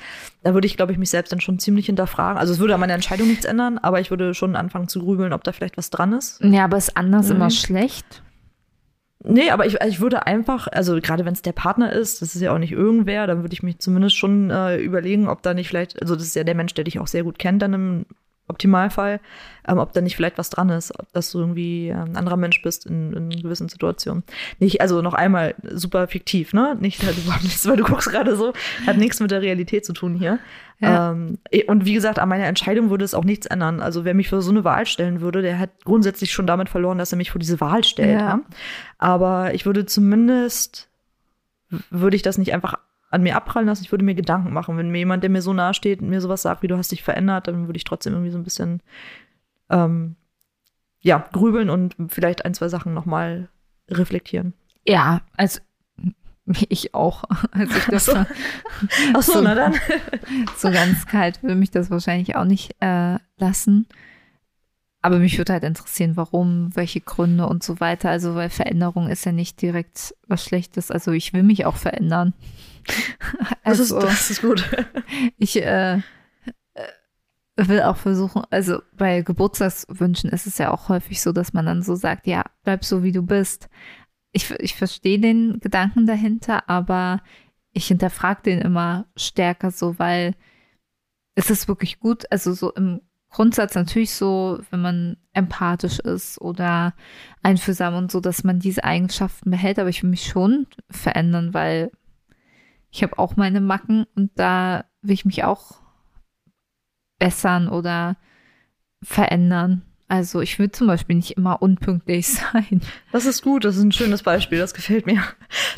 da würde ich, glaube ich, mich selbst dann schon ziemlich hinterfragen. Also es würde an meiner Entscheidung nichts ändern, aber ich würde schon anfangen zu grübeln, ob da vielleicht was dran ist. ja, aber ist anders Mhm. immer schlecht? Nee, aber ich, ich würde einfach, also gerade wenn es der Partner ist, das ist ja auch nicht irgendwer, dann würde ich mich zumindest schon äh, überlegen, ob da nicht vielleicht, also das ist ja der Mensch, der dich auch sehr gut kennt, dann im Optimalfall, ähm, ob da nicht vielleicht was dran ist, dass du irgendwie äh, ein anderer Mensch bist in, in gewissen Situationen. Nicht, also noch einmal super fiktiv, ne? Nicht halt überhaupt nichts, weil du guckst gerade so, hat nichts mit der Realität zu tun hier. Ja. Ähm, und wie gesagt, an meiner Entscheidung würde es auch nichts ändern. Also wer mich für so eine Wahl stellen würde, der hat grundsätzlich schon damit verloren, dass er mich vor diese Wahl stellt. Ja. Ja. Aber ich würde zumindest, würde ich das nicht einfach an mir abprallen lassen, ich würde mir Gedanken machen. Wenn mir jemand, der mir so nahe steht, mir sowas sagt, wie du hast dich verändert, dann würde ich trotzdem irgendwie so ein bisschen, ähm, ja, grübeln und vielleicht ein, zwei Sachen nochmal reflektieren. Ja, also ich auch. Also ich das Ach so. war- Ach so, So. na dann. so ganz kalt würde mich das wahrscheinlich auch nicht äh, lassen. Aber mich würde halt interessieren, warum, welche Gründe und so weiter. Also, weil Veränderung ist ja nicht direkt was Schlechtes. Also, ich will mich auch verändern. Das, ist, Also, das ist gut. ich äh, äh, will auch versuchen, also bei Geburtstagswünschen ist es ja auch häufig so, dass man dann so sagt, ja, bleib so, wie du bist. Ich, ich verstehe den Gedanken dahinter, aber ich hinterfrage den immer stärker so, weil es ist wirklich gut, also so im Grundsatz natürlich so, wenn man empathisch ist oder einfühlsam und so, dass man diese Eigenschaften behält, aber ich will mich schon verändern, weil ich habe auch meine Macken und da will ich mich auch bessern oder verändern. Also ich will zum Beispiel nicht immer unpünktlich sein. Das ist gut, das ist ein schönes Beispiel, das gefällt mir.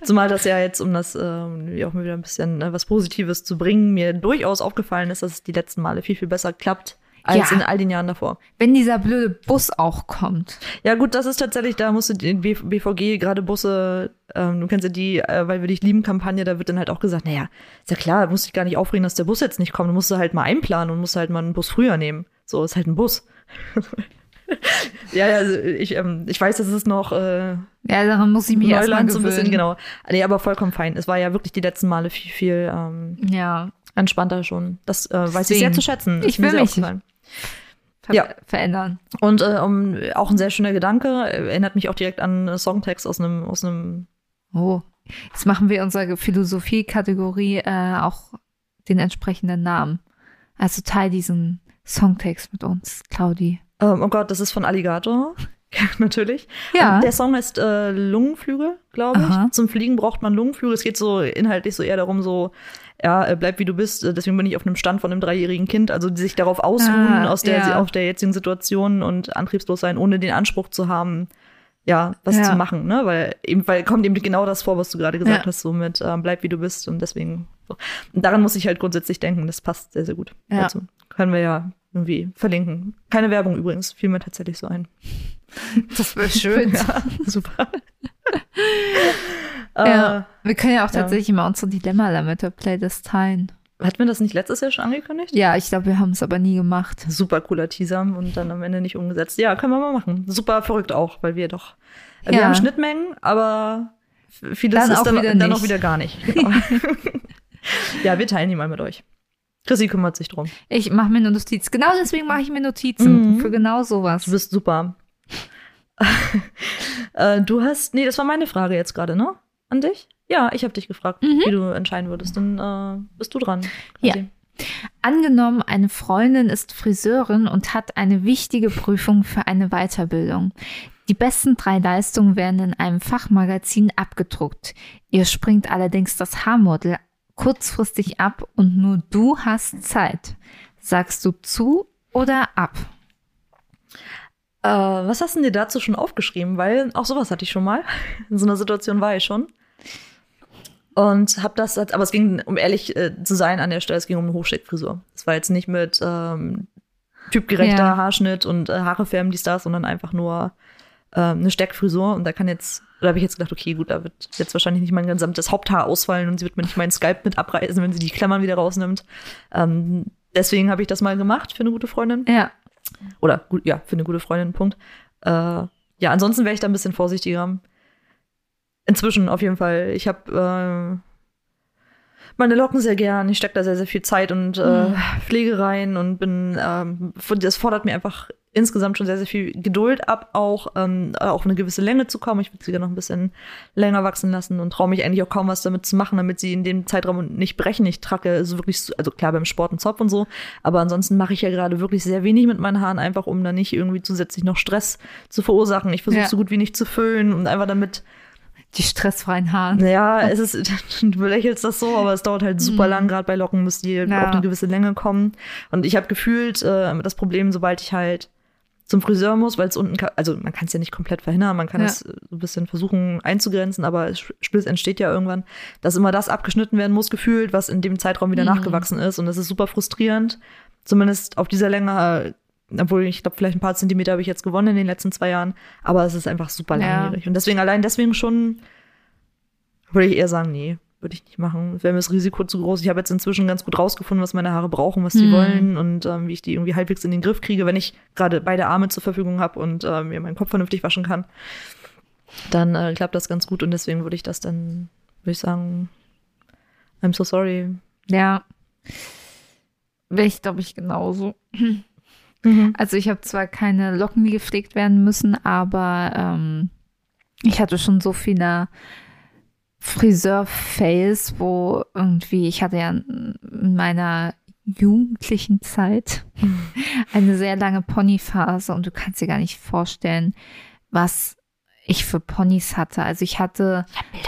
Zumal das ja jetzt, um das ähm, auch mal wieder ein bisschen äh, was Positives zu bringen, mir durchaus aufgefallen ist, dass es die letzten Male viel, viel besser klappt als Ja. in all den Jahren davor. Wenn dieser blöde Bus auch kommt. Ja gut, das ist tatsächlich, da musst du den BVG, gerade Busse, ähm, du kennst ja die, äh, weil wir dich lieben Kampagne, da wird dann halt auch gesagt, naja, ist ja klar, musst dich gar nicht aufregen, dass der Bus jetzt nicht kommt, du musst du halt mal einplanen und musst halt mal einen Bus früher nehmen. So, ist halt ein Bus. ja, ja, also ich, ähm, ich weiß, das ist noch äh, Ja, daran muss ich mich erstmal so ein bisschen, genau. Nee, aber vollkommen fein. Es war ja wirklich die letzten Male viel, viel ähm, Ja, entspannter schon. Das äh, weiß ich sehr zu schätzen. Ich will mich-. Ver Ja. verändern. Und äh, um, auch ein sehr schöner Gedanke, erinnert mich auch direkt an einen Songtext aus einem, aus einem Oh, jetzt machen wir unsere Philosophie-Kategorie äh, auch den entsprechenden Namen. Also teil diesen Songtext mit uns, Claudi. ähm, oh Gott, das ist von Alligator. Natürlich. Ja. Und der Song heißt äh, Lungenflügel, glaube ich. Aha. Zum Fliegen braucht man Lungenflügel. Es geht so inhaltlich so eher darum, so, ja, äh, bleib wie du bist. Äh, Deswegen bin ich auf einem Stand von einem dreijährigen Kind. Also die sich darauf ausruhen, Ah, aus der, ja. auf der jetzigen Situation und antriebslos sein, ohne den Anspruch zu haben, ja, was Ja. zu machen, ne? Weil eben, weil kommt eben genau das vor, was du gerade gesagt Ja. hast, so mit ähm, bleib wie du bist und deswegen so. Und daran muss ich halt grundsätzlich denken, das passt sehr, sehr gut Ja. dazu. Können wir ja irgendwie verlinken. Keine Werbung übrigens, fiel mir tatsächlich so ein. Das wäre schön. Ja, super. Ja. Äh, Wir können ja auch Ja. tatsächlich mal unsere Dilemma-Lametta-Playlist teilen. Hatten wir das nicht letztes Jahr schon angekündigt? Ja, ich glaube, wir haben es aber nie gemacht. Super cooler Teaser und dann am Ende nicht umgesetzt. Ja, können wir mal machen. Super verrückt auch, weil wir doch. äh, Wir Ja. haben Schnittmengen, aber vieles Dann ist auch dann, wieder dann auch wieder gar nicht. Genau. ja, wir teilen die mal mit euch. Chrissy kümmert sich drum. Ich mache mir eine Notiz. Genau deswegen mache ich mir Notizen. Mhm. Für genau sowas. Du bist super. äh, du hast, nee, das war meine Frage jetzt gerade, ne? An dich? Ja, ich habe dich gefragt, Mhm. wie du entscheiden würdest. Dann äh, bist du dran. Ja. quasi. Angenommen, eine Freundin ist Friseurin und hat eine wichtige Prüfung für eine Weiterbildung. Die besten drei Leistungen werden in einem Fachmagazin abgedruckt. Ihr springt allerdings das Haarmodel kurzfristig ab und nur du hast Zeit. Sagst du zu oder ab? Äh, was hast du denn dir dazu schon aufgeschrieben? Weil auch sowas hatte ich schon mal. In so einer Situation war ich schon. Und hab das, aber es ging, um ehrlich äh, zu sein, an der Stelle, es ging um eine Hochsteckfrisur. Es war jetzt nicht mit ähm, typgerechter Ja. Haarschnitt und äh, Haare färben, die Stars, sondern einfach nur ähm, eine Steckfrisur. Und da kann jetzt, da habe ich jetzt gedacht, okay, gut, da wird jetzt wahrscheinlich nicht mein gesamtes Haupthaar ausfallen und sie wird mir nicht meinen Skype mit abreißen, wenn sie die Klammern wieder rausnimmt. Ähm, deswegen habe ich das mal gemacht für eine gute Freundin. Ja. Oder gut, ja, für eine gute Freundin, Punkt. Äh, ja, ansonsten wäre ich da ein bisschen vorsichtiger. Inzwischen auf jeden Fall. Ich habe äh, meine Locken sehr gern. Ich stecke da sehr, sehr viel Zeit und äh, Mhm. Pflege rein und bin, ähm, das fordert mir einfach insgesamt schon sehr, sehr viel Geduld ab, auch ähm, auf eine gewisse Länge zu kommen. Ich würde sie gerne noch ein bisschen länger wachsen lassen und traue mich eigentlich auch kaum was damit zu machen, damit sie in dem Zeitraum nicht brechen. Ich trage also wirklich, so- also klar beim Sport einen Zopf und so, aber ansonsten mache ich ja gerade wirklich sehr wenig mit meinen Haaren, einfach um da nicht irgendwie zusätzlich noch Stress zu verursachen. Ich versuche Ja. so gut wie nicht zu föhnen und einfach damit Die stressfreien Haare. naja, es ist, du belächelst das so, aber es dauert halt super Mhm. lang, gerade bei Locken, bis die Ja. auf eine gewisse Länge kommen. Und ich habe gefühlt äh, das Problem, sobald ich halt zum Friseur muss, weil es unten, also man kann es ja nicht komplett verhindern, man kann Ja. es so ein bisschen versuchen einzugrenzen, aber es Spliss entsteht ja irgendwann, dass immer das abgeschnitten werden muss, gefühlt, was in dem Zeitraum wieder Mhm. nachgewachsen ist. Und das ist super frustrierend, zumindest auf dieser Länge, obwohl ich glaube, vielleicht ein paar Zentimeter habe ich jetzt gewonnen in den letzten zwei Jahren, aber es ist einfach super Ja. langwierig. Und deswegen, allein deswegen schon, würde ich eher sagen, nee, würde ich nicht machen. Wäre mir das Risiko zu groß. Ich habe jetzt inzwischen ganz gut rausgefunden, was meine Haare brauchen, was die Hm. wollen und ähm, wie ich die irgendwie halbwegs in den Griff kriege, wenn ich gerade beide Arme zur Verfügung habe und äh, mir meinen Kopf vernünftig waschen kann. Dann äh, klappt das ganz gut und deswegen würde ich das dann, würde ich sagen, I'm so sorry. Ja. Wäre ich, glaube ich, genauso. Also ich habe zwar keine Locken, die gepflegt werden müssen, aber ähm, ich hatte schon so viele Friseur-Fails, wo irgendwie, ich hatte ja in meiner jugendlichen Zeit eine sehr lange Ponyphase und du kannst dir gar nicht vorstellen, was ich für Ponys hatte. Also ich hatte gesehen.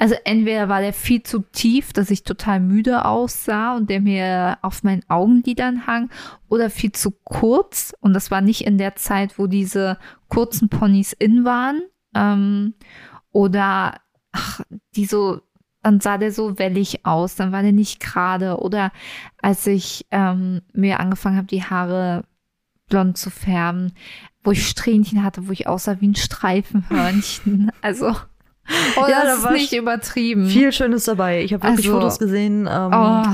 Also entweder war der viel zu tief, dass ich total müde aussah und der mir auf meinen Augenlidern hang, oder viel zu kurz. Und das war nicht in der Zeit, wo diese kurzen Ponys in waren. Ähm, oder ach, die so, dann sah der so wellig aus, dann war der nicht gerade. Oder als ich ähm, mir angefangen habe, die Haare blond zu färben, wo ich Strähnchen hatte, wo ich aussah wie ein Streifenhörnchen. Also, oh, Ja, da das ist war nicht übertrieben. Viel Schönes dabei. Ich habe wirklich Also, Fotos gesehen. Ähm, oh,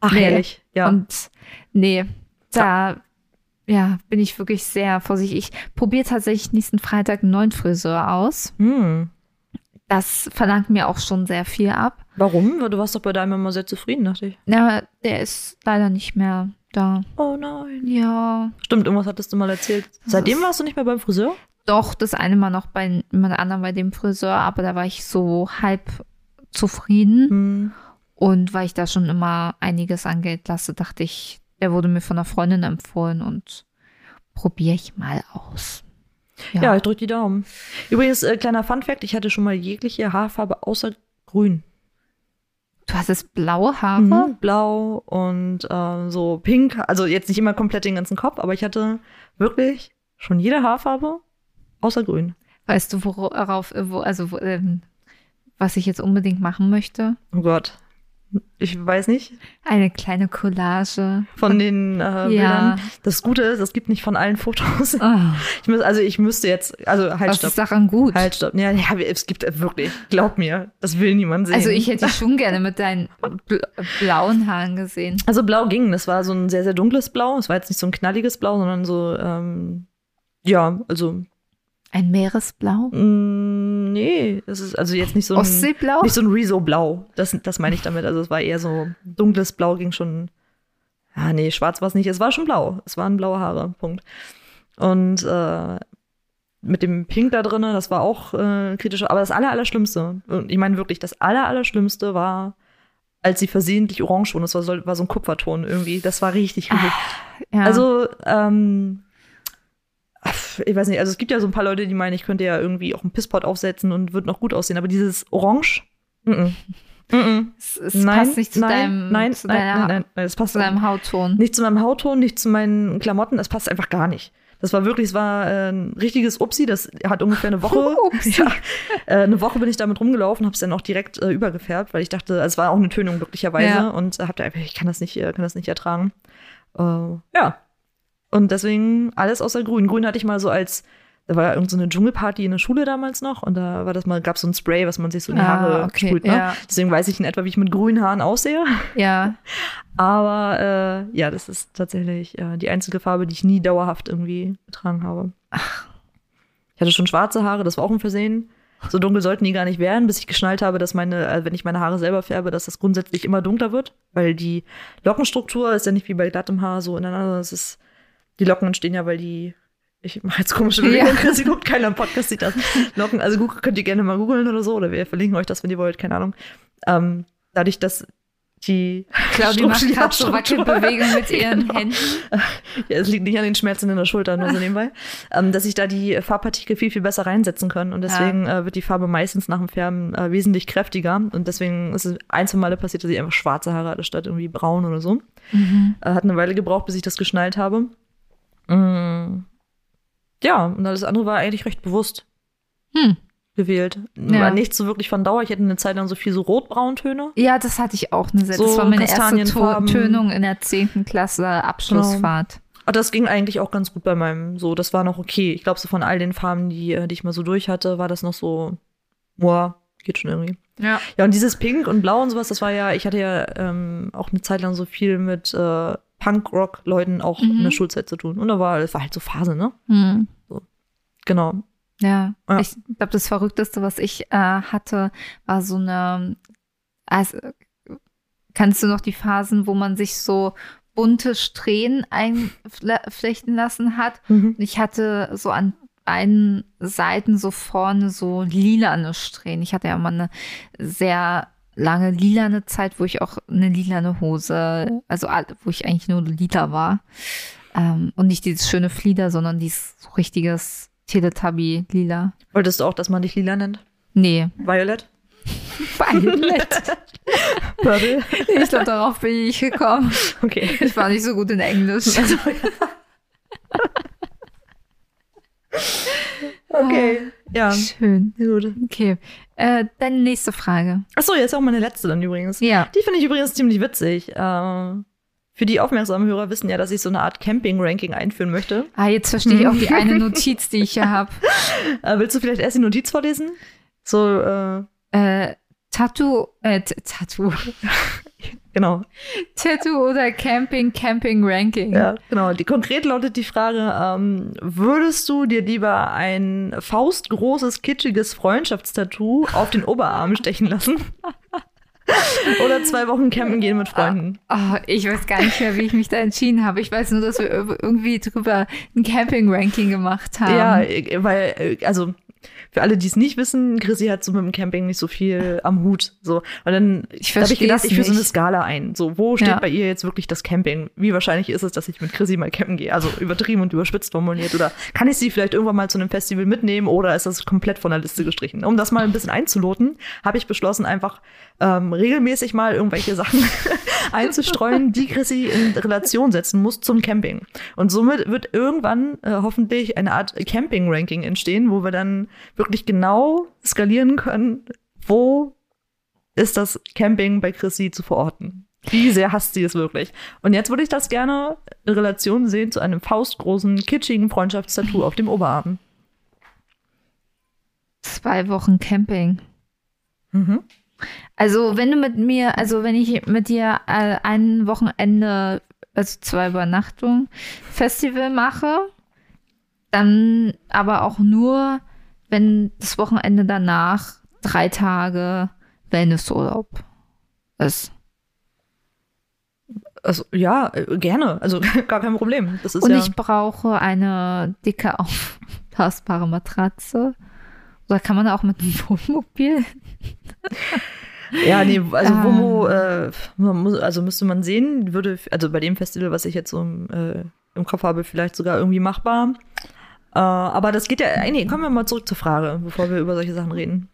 ach, nee. herrlich. Ja. und nee, da ja, bin ich wirklich sehr vorsichtig. Ich probiere tatsächlich nächsten Freitag einen neuen Friseur aus. hm. Das verlangt mir auch schon sehr viel ab. Warum? Du warst doch bei deinem immer sehr zufrieden, dachte ich. Ja, der ist leider nicht mehr da. Oh nein. Ja, Stimmt, irgendwas hattest du mal erzählt. Seitdem warst du nicht mehr beim Friseur? Doch, das eine Mal noch bei jemand anderem bei dem Friseur, aber da war ich so halb zufrieden. Hm. Und weil ich da schon immer einiges an Geld lasse, dachte ich, der wurde mir von einer Freundin empfohlen und probiere ich mal aus. Ja, ich drücke die Daumen. Übrigens, äh, kleiner Fun-Fact: Ich hatte schon mal jegliche Haarfarbe außer grün. Du hattest blaue Haare? Mhm, Blau und äh, so pink. Also jetzt nicht immer komplett den ganzen Kopf, aber ich hatte wirklich schon jede Haarfarbe außer grün. Weißt du, worauf, äh, wo, also wo, ähm, was ich jetzt unbedingt machen möchte? Oh Gott. Ich weiß nicht. Eine kleine Collage. Von den äh, Bildern. Das Gute ist, es gibt nicht von allen Fotos. Oh, Ich muss, also ich müsste jetzt, also halt was stopp. ist daran gut? Halt, stopp. Ja, ja, es gibt wirklich, glaub mir, das will niemand sehen. Also ich hätte dich schon gerne mit deinen bl blauen Haaren gesehen. Also blau ging, das war so ein sehr, sehr dunkles Blau. Es war jetzt nicht so ein knalliges Blau, sondern so, ähm, ja, also, Ein Meeresblau? mh, nee, es ist also jetzt nicht so ein, Ostseeblau? nicht so ein Rezo-Blau. Das, das meine ich damit. Also es war eher so dunkles Blau ging schon, ja, nee, schwarz war es nicht. Es war schon blau. Es waren blaue Haare, Punkt. Und äh, mit dem Pink da drinne, das war auch äh, kritisch. Aber das Aller, Allerschlimmste, und ich meine wirklich, das Aller, Allerschlimmste war, als sie versehentlich orange wurden. Das war so, war so ein Kupferton irgendwie. Das war richtig, richtig. Ja. Also, ähm, ich weiß nicht, also es gibt ja so ein paar Leute, die meinen, ich könnte ja irgendwie auch einen Pisspot aufsetzen und würde noch gut aussehen, aber dieses Orange, mm -mm. Mm es, es nein, passt nicht zu nein, deinem, nein, zu nein, deiner, nein, nein, nein, es passt zu deinem Hautton. nicht zu meinem Hautton, nicht zu meinen Klamotten, das passt einfach gar nicht. Das war wirklich, es war äh, ein richtiges Upsi, das hat ungefähr eine Woche, ja, äh, eine Woche bin ich damit rumgelaufen, habe es dann auch direkt äh, übergefärbt, weil ich dachte, also es war auch eine Tönung glücklicherweise Ja. und äh, hab da einfach, ich kann das nicht, äh, kann das nicht ertragen. Ja, und deswegen alles außer Grün. Grün hatte ich mal so als, da war irgendeine so eine Dschungelparty in der Schule damals noch und da war das mal, gab so ein Spray, was man sich so in die Ah, Haare okay, sprüht. Ne? ja. Deswegen weiß ich in etwa, wie ich mit grünen Haaren aussehe. Ja. Aber äh, ja, das ist tatsächlich äh, die einzige Farbe, die ich nie dauerhaft irgendwie getragen habe. Ich hatte schon schwarze Haare, das war auch ein Versehen. So dunkel sollten die gar nicht werden, bis ich geschnallt habe, dass meine, äh, wenn ich meine Haare selber färbe, dass das grundsätzlich immer dunkler wird, weil die Lockenstruktur ist ja nicht wie bei glattem Haar so ineinander. Es ist, die Locken entstehen ja, weil die, ich mache jetzt komische Bewegungen, Ja. sie guckt keiner im Podcast, sieht das. Locken, also gu- könnt ihr gerne mal googeln oder so, oder wir verlinken euch das, wenn ihr wollt, keine Ahnung. Ähm, dadurch, dass die Claudia macht gerade so Wackelbewegungen mit ihren Genau. Händen. Ja, es liegt nicht an den Schmerzen in der Schulter, nur so nebenbei. Ähm, dass sich da die Farbpartikel viel, viel besser reinsetzen können. Und deswegen äh, wird die Farbe meistens nach dem Färben äh, wesentlich kräftiger. Und deswegen ist es ein, zwei Male passiert, dass ich einfach schwarze Haare hatte, statt irgendwie braun oder so. Mhm. Äh, hat eine Weile gebraucht, bis ich das geschnallt habe. Mm. Ja, und alles andere war eigentlich recht bewusst Hm. gewählt. Ja. War nicht so wirklich von Dauer. Ich hatte eine Zeit lang so viel so rotbrauntöne. Ja, das hatte ich auch eine Zeit. So das war meine erste. Tönung in der 10. Klasse Abschlussfahrt. Aber das ging eigentlich auch ganz gut bei meinem so. Das war noch okay. Ich glaube, so von all den Farben, die, äh, die ich mal so durch hatte, war das noch so, boah, geht schon irgendwie. Ja. Ja, und dieses Pink und Blau und sowas, das war ja, ich hatte ja ähm, auch eine Zeit lang so viel mit äh, Punk-Rock-Leuten auch in Mhm. der Schulzeit zu tun. Und da war, das war halt so Phase, ne? Hm. Genau. Ja, Ja. ich glaube, das Verrückteste, was ich äh, hatte, war so eine. Also, kannst du noch die Phasen, wo man sich so bunte Strähnen einflechten lassen hat? Mhm. Ich hatte so an beiden Seiten so vorne so lilane Strähnen. Ich hatte ja mal eine sehr lange lilane Zeit, wo ich auch eine lilane Hose, also wo ich eigentlich nur lila war. Ähm, und nicht dieses schöne Flieder, sondern dieses so richtiges Teletubby-Lila. Wolltest du auch, dass man dich lila nennt? Nee, Violet? Violet. Ich glaube, darauf bin ich gekommen. Okay. Ich war nicht so gut in Englisch. Okay. Ja, Schön. gut. Okay. Äh, deine nächste Frage. Achso, jetzt auch meine letzte dann übrigens. Ja. Die finde ich übrigens ziemlich witzig. Ähm, für die aufmerksamen Hörer wissen ja, dass ich so eine Art Camping-Ranking einführen möchte. Ah, jetzt verstehe ich auch die eine Notiz, die ich hier habe. Äh, willst du vielleicht erst die Notiz vorlesen? So, äh, Äh, Tattoo, äh, Tattoo. genau. Tattoo oder Camping, Camping Ranking. Ja, genau. Die, konkret lautet die Frage, ähm, würdest du dir lieber ein faustgroßes, kitschiges Freundschaftstattoo auf den Oberarm stechen lassen? Oder zwei Wochen campen gehen mit Freunden? Oh, ich weiß gar nicht mehr, wie ich mich da entschieden habe. Ich weiß nur, dass wir ir- irgendwie drüber ein Camping-Ranking gemacht haben. Ja, äh, weil, äh, also für alle, die es nicht wissen, Chrissy hat so mit dem Camping nicht so viel am Hut. So. Und dann da habe ich gedacht, ich führe so eine. Skala ein. So, wo steht Ja. bei ihr jetzt wirklich das Camping? Wie wahrscheinlich ist es, dass ich mit Chrissy mal campen gehe? Also übertrieben und überspitzt formuliert. Oder kann ich sie vielleicht irgendwann mal zu einem Festival mitnehmen oder ist das komplett von der Liste gestrichen? Um das mal ein bisschen einzuloten, habe ich beschlossen, einfach ähm, regelmäßig mal irgendwelche Sachen einzustreuen, die Chrissy in Relation setzen muss zum Camping. Und somit wird irgendwann äh, hoffentlich eine Art Camping-Ranking entstehen, wo wir dann wirklich genau skalieren können, wo ist das Camping bei Chrissy zu verorten? Wie sehr hasst sie es wirklich? Und jetzt würde ich das gerne in Relation sehen zu einem faustgroßen, kitschigen Freundschaftstattoo auf dem Oberarm. Zwei Wochen Camping. Mhm. Also, wenn du mit mir, also wenn ich mit dir äh, ein Wochenende, also zwei Übernachtungen, Festival mache, dann aber auch nur, wenn das Wochenende danach drei Tage Wellnessurlaub ist. Also ja, äh, gerne. Also gar kein Problem. Und ja. ich brauche eine dicke, aufblasbare Matratze. Oder kann man auch mit einem Wohnmobil? Ja, nee, also Ah. Womo, äh, muss, also müsste man sehen, würde, also bei dem Festival, was ich jetzt so im, äh, im Kopf habe, vielleicht sogar irgendwie machbar. Äh, aber das geht ja, äh, nee, kommen wir mal zurück zur Frage, bevor wir über solche Sachen reden.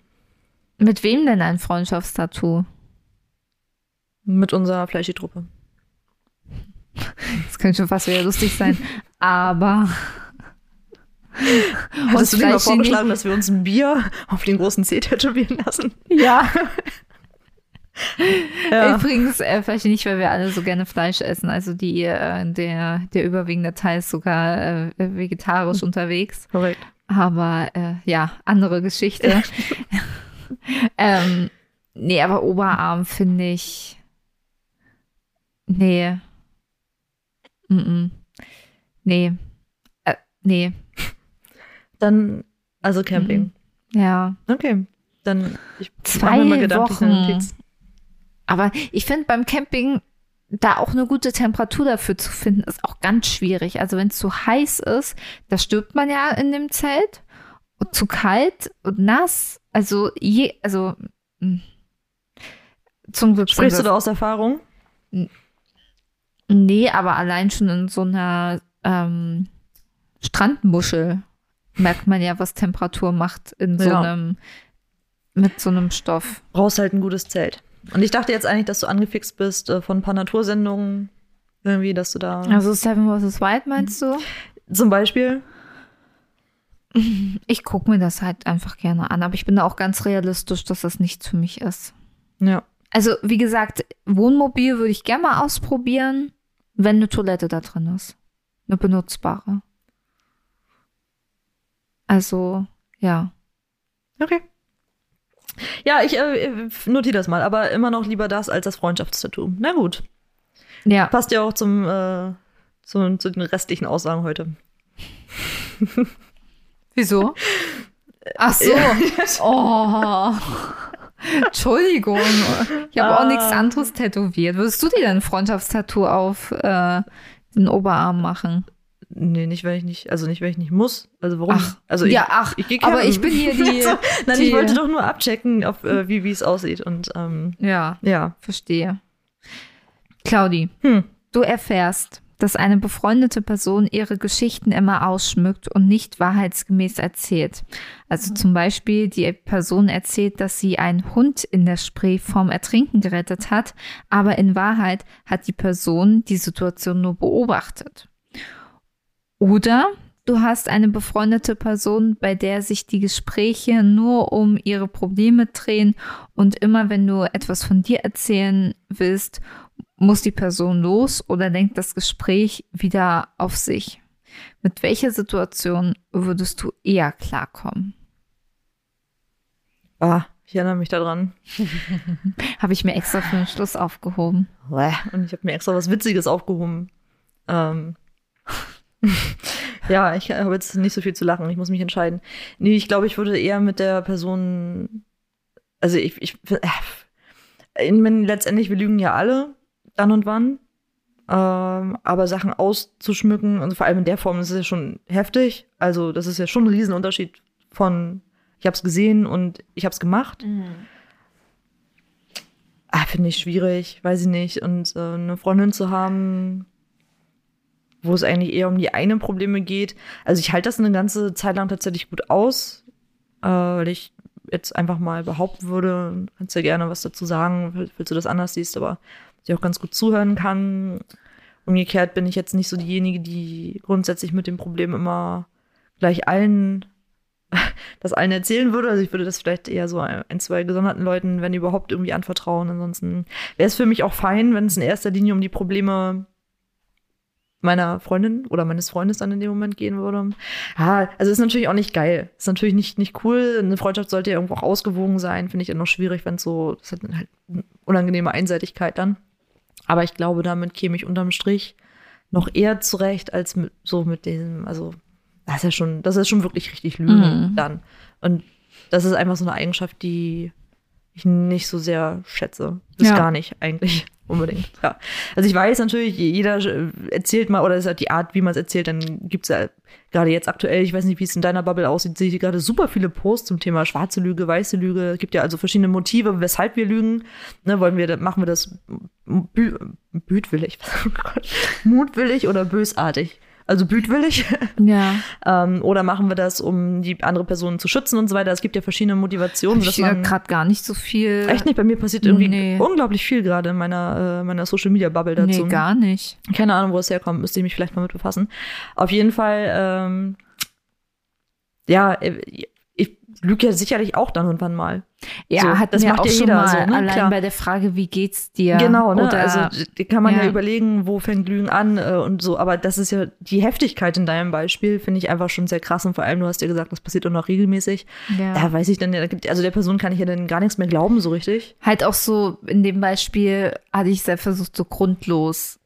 Mit wem denn ein Freundschaftstattoo? Mit unserer Fleischi-Truppe. Das könnte schon fast wieder lustig sein. Aber. Hattest du dir mal vorgeschlagen, dass wir uns ein Bier auf den großen Zeh tätowieren lassen? Ja. Ja. Übrigens, äh, vielleicht nicht, weil wir alle so gerne Fleisch essen. Also die, äh, der, der überwiegende Teil ist sogar äh, vegetarisch unterwegs. Korrekt. Aber äh, ja, andere Geschichte. ähm, nee, aber Oberarm finde ich. Nee. Mm -mm. Nee. Äh, nee. Dann, also Camping. Ja. Okay. Dann, ich Zwei mir eine Wochen. Aber ich finde beim Camping da auch eine gute Temperatur dafür zu finden, ist auch ganz schwierig. Also wenn es zu heiß ist, da stirbt man ja in dem Zelt. Und zu kalt und nass, also je, also mh. zum Glück Sprichst du da aus Erfahrung? Nee, aber allein schon in so einer ähm, Strandmuschel merkt man ja, was Temperatur macht in so Ja. einem mit so einem Stoff. brauchst halt ein gutes Zelt. Und ich dachte jetzt eigentlich, dass du angefixt bist äh, von ein paar Natursendungen. Irgendwie, dass du da Also Seven vs. Wild meinst du? zum Beispiel. Ich gucke mir das halt einfach gerne an, aber ich bin da auch ganz realistisch, dass das nichts für mich ist. Ja. Also, wie gesagt, Wohnmobil würde ich gerne mal ausprobieren, wenn eine Toilette da drin ist. Eine benutzbare. Also, ja. Okay. Ja, ich äh, notiere das mal, aber immer noch lieber das als das Freundschaftstattoo. Na gut. Ja. Passt ja auch zum, äh, zu, zu den restlichen Aussagen heute. Wieso? Ach so. Oh. Entschuldigung. Ich habe auch Ah. nichts anderes tätowiert. Würdest du dir denn ein Freundschaftstattoo auf äh, den Oberarm machen? Nee, nicht, wenn ich nicht, also nicht, wenn ich nicht muss. Also warum? Ach, also ich, ja, ach, ich geh aber ich bin hier die. Nein, die ich wollte doch nur abchecken, auf, äh, wie wie es aussieht. Und ähm, Ja, ja. verstehe. Claudi, Hm. du erfährst, dass eine befreundete Person ihre Geschichten immer ausschmückt und nicht wahrheitsgemäß erzählt. Also zum Beispiel die Person erzählt, dass sie einen Hund in der Spree vorm Ertrinken gerettet hat, aber in Wahrheit hat die Person die Situation nur beobachtet. Oder du hast eine befreundete Person, bei der sich die Gespräche nur um ihre Probleme drehen und immer wenn du etwas von dir erzählen willst, muss die Person los oder denkt das Gespräch wieder auf sich. Mit welcher Situation würdest du eher klarkommen? Ah, ich erinnere mich daran. Habe ich mir extra für den Schluss aufgehoben. Und ich habe mir extra was Witziges aufgehoben. Ähm. Ja, ich habe jetzt nicht so viel zu lachen. Ich muss mich entscheiden. Nee, ich glaube, ich würde eher mit der Person. Also ich, ich äh, ich meine, letztendlich, wir lügen ja alle, dann und wann. Ähm, aber Sachen auszuschmücken, und vor allem in der Form, das ist ja schon heftig. Also, das ist ja schon ein Riesenunterschied von ich habe es gesehen und ich habe es gemacht. Ah, finde ich schwierig, weiß ich nicht. Und äh, eine Freundin zu haben, wo es eigentlich eher um die eigenen Probleme geht. Also ich halte das eine ganze Zeit lang tatsächlich gut aus, äh, weil ich jetzt einfach mal behaupten würde, kannst ja gerne was dazu sagen, falls du das anders siehst, aber dass ich auch ganz gut zuhören kann. Umgekehrt bin ich jetzt nicht so diejenige, die grundsätzlich mit dem Problem immer gleich allen das allen erzählen würde. Also ich würde das vielleicht eher so ein, zwei gesonderten Leuten, wenn überhaupt, irgendwie anvertrauen. Ansonsten wäre es für mich auch fein, wenn es in erster Linie um die Probleme meiner Freundin oder meines Freundes dann in dem Moment gehen würde. Ja, also ist natürlich auch nicht geil. Ist natürlich nicht, nicht cool. Eine Freundschaft sollte ja irgendwo auch ausgewogen sein. Finde ich dann noch schwierig, wenn es so, das hat halt eine unangenehme Einseitigkeit dann. Aber ich glaube, damit käme ich unterm Strich noch eher zurecht als mit, so mit diesem, also das ist ja schon, das ist schon wirklich richtig Lügen Mhm. dann. Und das ist einfach so eine Eigenschaft, die ich nicht so sehr schätze. Bis Ja. gar nicht eigentlich unbedingt. Ja. Also ich weiß natürlich, jeder äh, erzählt mal, oder es ist halt die Art, wie man es erzählt, dann gibt es ja gerade jetzt aktuell, ich weiß nicht, wie es in deiner Bubble aussieht, sehe ich gerade super viele Posts zum Thema schwarze Lüge, weiße Lüge. Es gibt ja also verschiedene Motive, weshalb wir lügen. Ne, wollen wir, machen wir das bü bütwillig, oh mutwillig oder bösartig? Also bütwillig. Ja. ähm, oder machen wir das, um die andere Person zu schützen und so weiter. Es gibt ja verschiedene Motivationen, Ich man gerade gar nicht so viel. Echt nicht, bei mir passiert irgendwie Nee. unglaublich viel gerade in meiner, äh, meiner Social Media Bubble dazu. Nee, gar nicht. Keine Ahnung, wo es herkommt, müsste ich mich vielleicht mal mit befassen. Auf jeden Fall, ähm, ja, lüge ja sicherlich auch dann und wann mal. Ja, So, hat das macht auch ja schon jeder mal so, ne? allein Klar. bei der Frage, wie geht's dir? Genau, ne? Oder, also kann man ja. ja. überlegen, wo fängt Lügen an äh, und so. Aber das ist ja die Heftigkeit in deinem Beispiel, finde ich einfach schon sehr krass. Und vor allem, du hast ja gesagt, das passiert auch noch regelmäßig. ja. Da weiß ich dann, also der Person kann ich ja dann gar nichts mehr glauben, so richtig. halt auch so in dem Beispiel hatte ich es ja versucht, so grundlos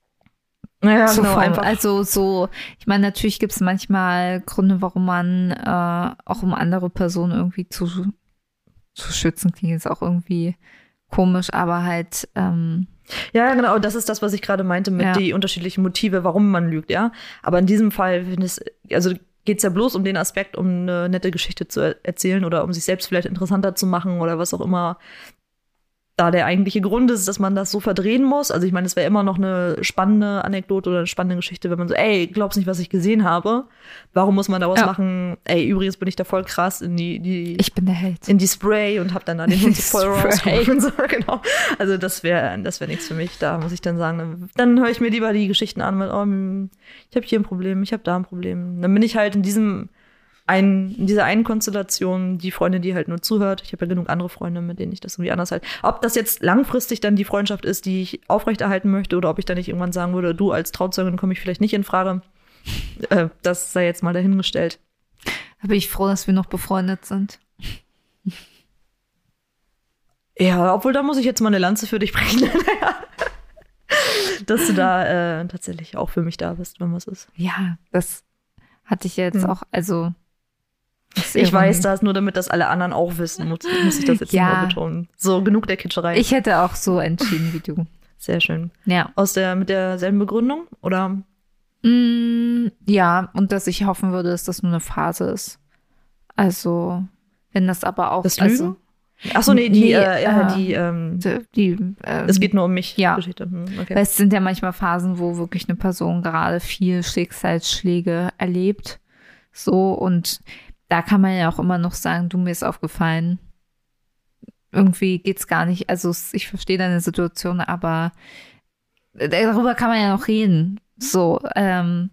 Naja, zu genau, einfach. Also so, ich meine, natürlich gibt es manchmal Gründe, warum man äh, auch um andere Personen irgendwie zu, zu schützen, klingt jetzt auch irgendwie komisch, aber halt, ähm, Ja, ja, genau. Das ist das, was ich gerade meinte mit Ja. die unterschiedlichen Motive, warum man lügt, ja. Aber in diesem Fall finde ich, also geht es ja bloß um den Aspekt, um eine nette Geschichte zu er erzählen oder um sich selbst vielleicht interessanter zu machen oder was auch immer da der eigentliche Grund ist, dass man das so verdrehen muss. Also ich meine, es wäre immer noch eine spannende Anekdote oder eine spannende Geschichte, wenn man so, ey, glaubst nicht, was ich gesehen habe? Warum muss man daraus Ja. machen, ey, übrigens bin ich da voll krass in die, die ich bin der Held. in die Spray und hab dann da den Hund voll Spray. rausgeholt und so, genau. Also das wäre das wäre nichts für mich. Da muss ich dann sagen, dann, dann höre ich mir lieber die Geschichten an, weil oh, hm, ich habe hier ein Problem, ich habe da ein Problem. Dann bin ich halt in diesem ein, in dieser einen Konstellation die Freundin, die halt nur zuhört. Ich habe ja genug andere Freunde, mit denen ich das irgendwie anders halt. Ob das jetzt langfristig dann die Freundschaft ist, die ich aufrechterhalten möchte, oder ob ich dann nicht irgendwann sagen würde, du als Trauzeugin komme ich vielleicht nicht in Frage, äh, das sei jetzt mal dahingestellt. Da bin ich froh, dass wir noch befreundet sind. Ja, obwohl da muss ich jetzt mal eine Lanze für dich brechen. Dass du da äh, tatsächlich auch für mich da bist, wenn was ist. Ja, das hatte ich jetzt Hm. auch, also. Ich weiß das, nur damit das alle anderen auch wissen, muss, muss ich das jetzt Ja. mal betonen. So, genug der Kitscherei. Ich hätte auch so entschieden wie du. Sehr schön. Ja. Aus der, mit derselben Begründung? Oder? Mm, ja, und dass ich hoffen würde, dass das nur eine Phase ist. Also, wenn das aber auch. Das also, Lügen? Achso, nee, die, Nee, äh, ja, äh, die, ähm, die, ähm, es geht nur um mich. ja. Geschichte. Hm, okay. Weil es sind ja manchmal Phasen, wo wirklich eine Person gerade viel Schicksalsschläge erlebt. So, und da kann man ja auch immer noch sagen, du mir ist aufgefallen. Irgendwie geht's gar nicht. Also ich verstehe deine Situation, aber darüber kann man ja noch reden. So, ähm,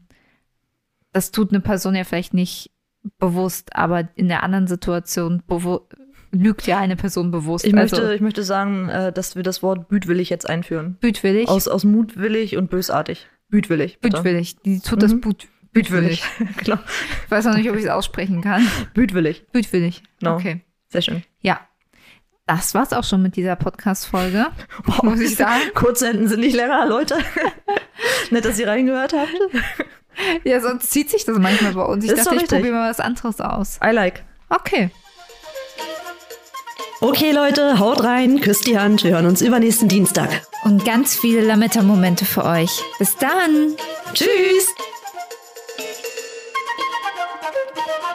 das tut eine Person ja vielleicht nicht bewusst, aber in der anderen Situation lügt ja eine Person bewusst. Ich möchte, also ich möchte sagen, äh, dass wir das Wort bütwillig jetzt einführen. bütwillig. Aus, aus mutwillig und bösartig. Bütwillig. bitte. bütwillig. Die tut das Mhm. but, Bütwillig. genau. Ich weiß noch nicht, ob ich es aussprechen kann. Bütwillig. Bütwillig. Genau. Okay. Sehr schön. Ja. Das war's auch schon mit dieser Podcast-Folge. Muss ich sagen. Kurzenden sind nicht länger, Leute. Nett, dass ihr reingehört habt. Ja, sonst zieht sich das manchmal bei uns. Ich Ist dachte, ich probiere mal was anderes aus. I like. Okay. Okay, Leute, haut rein, küsst die Hand. Wir hören uns übernächsten Dienstag. Und ganz viele Lametta-Momente für euch. Bis dann. Tschüss! Thank you.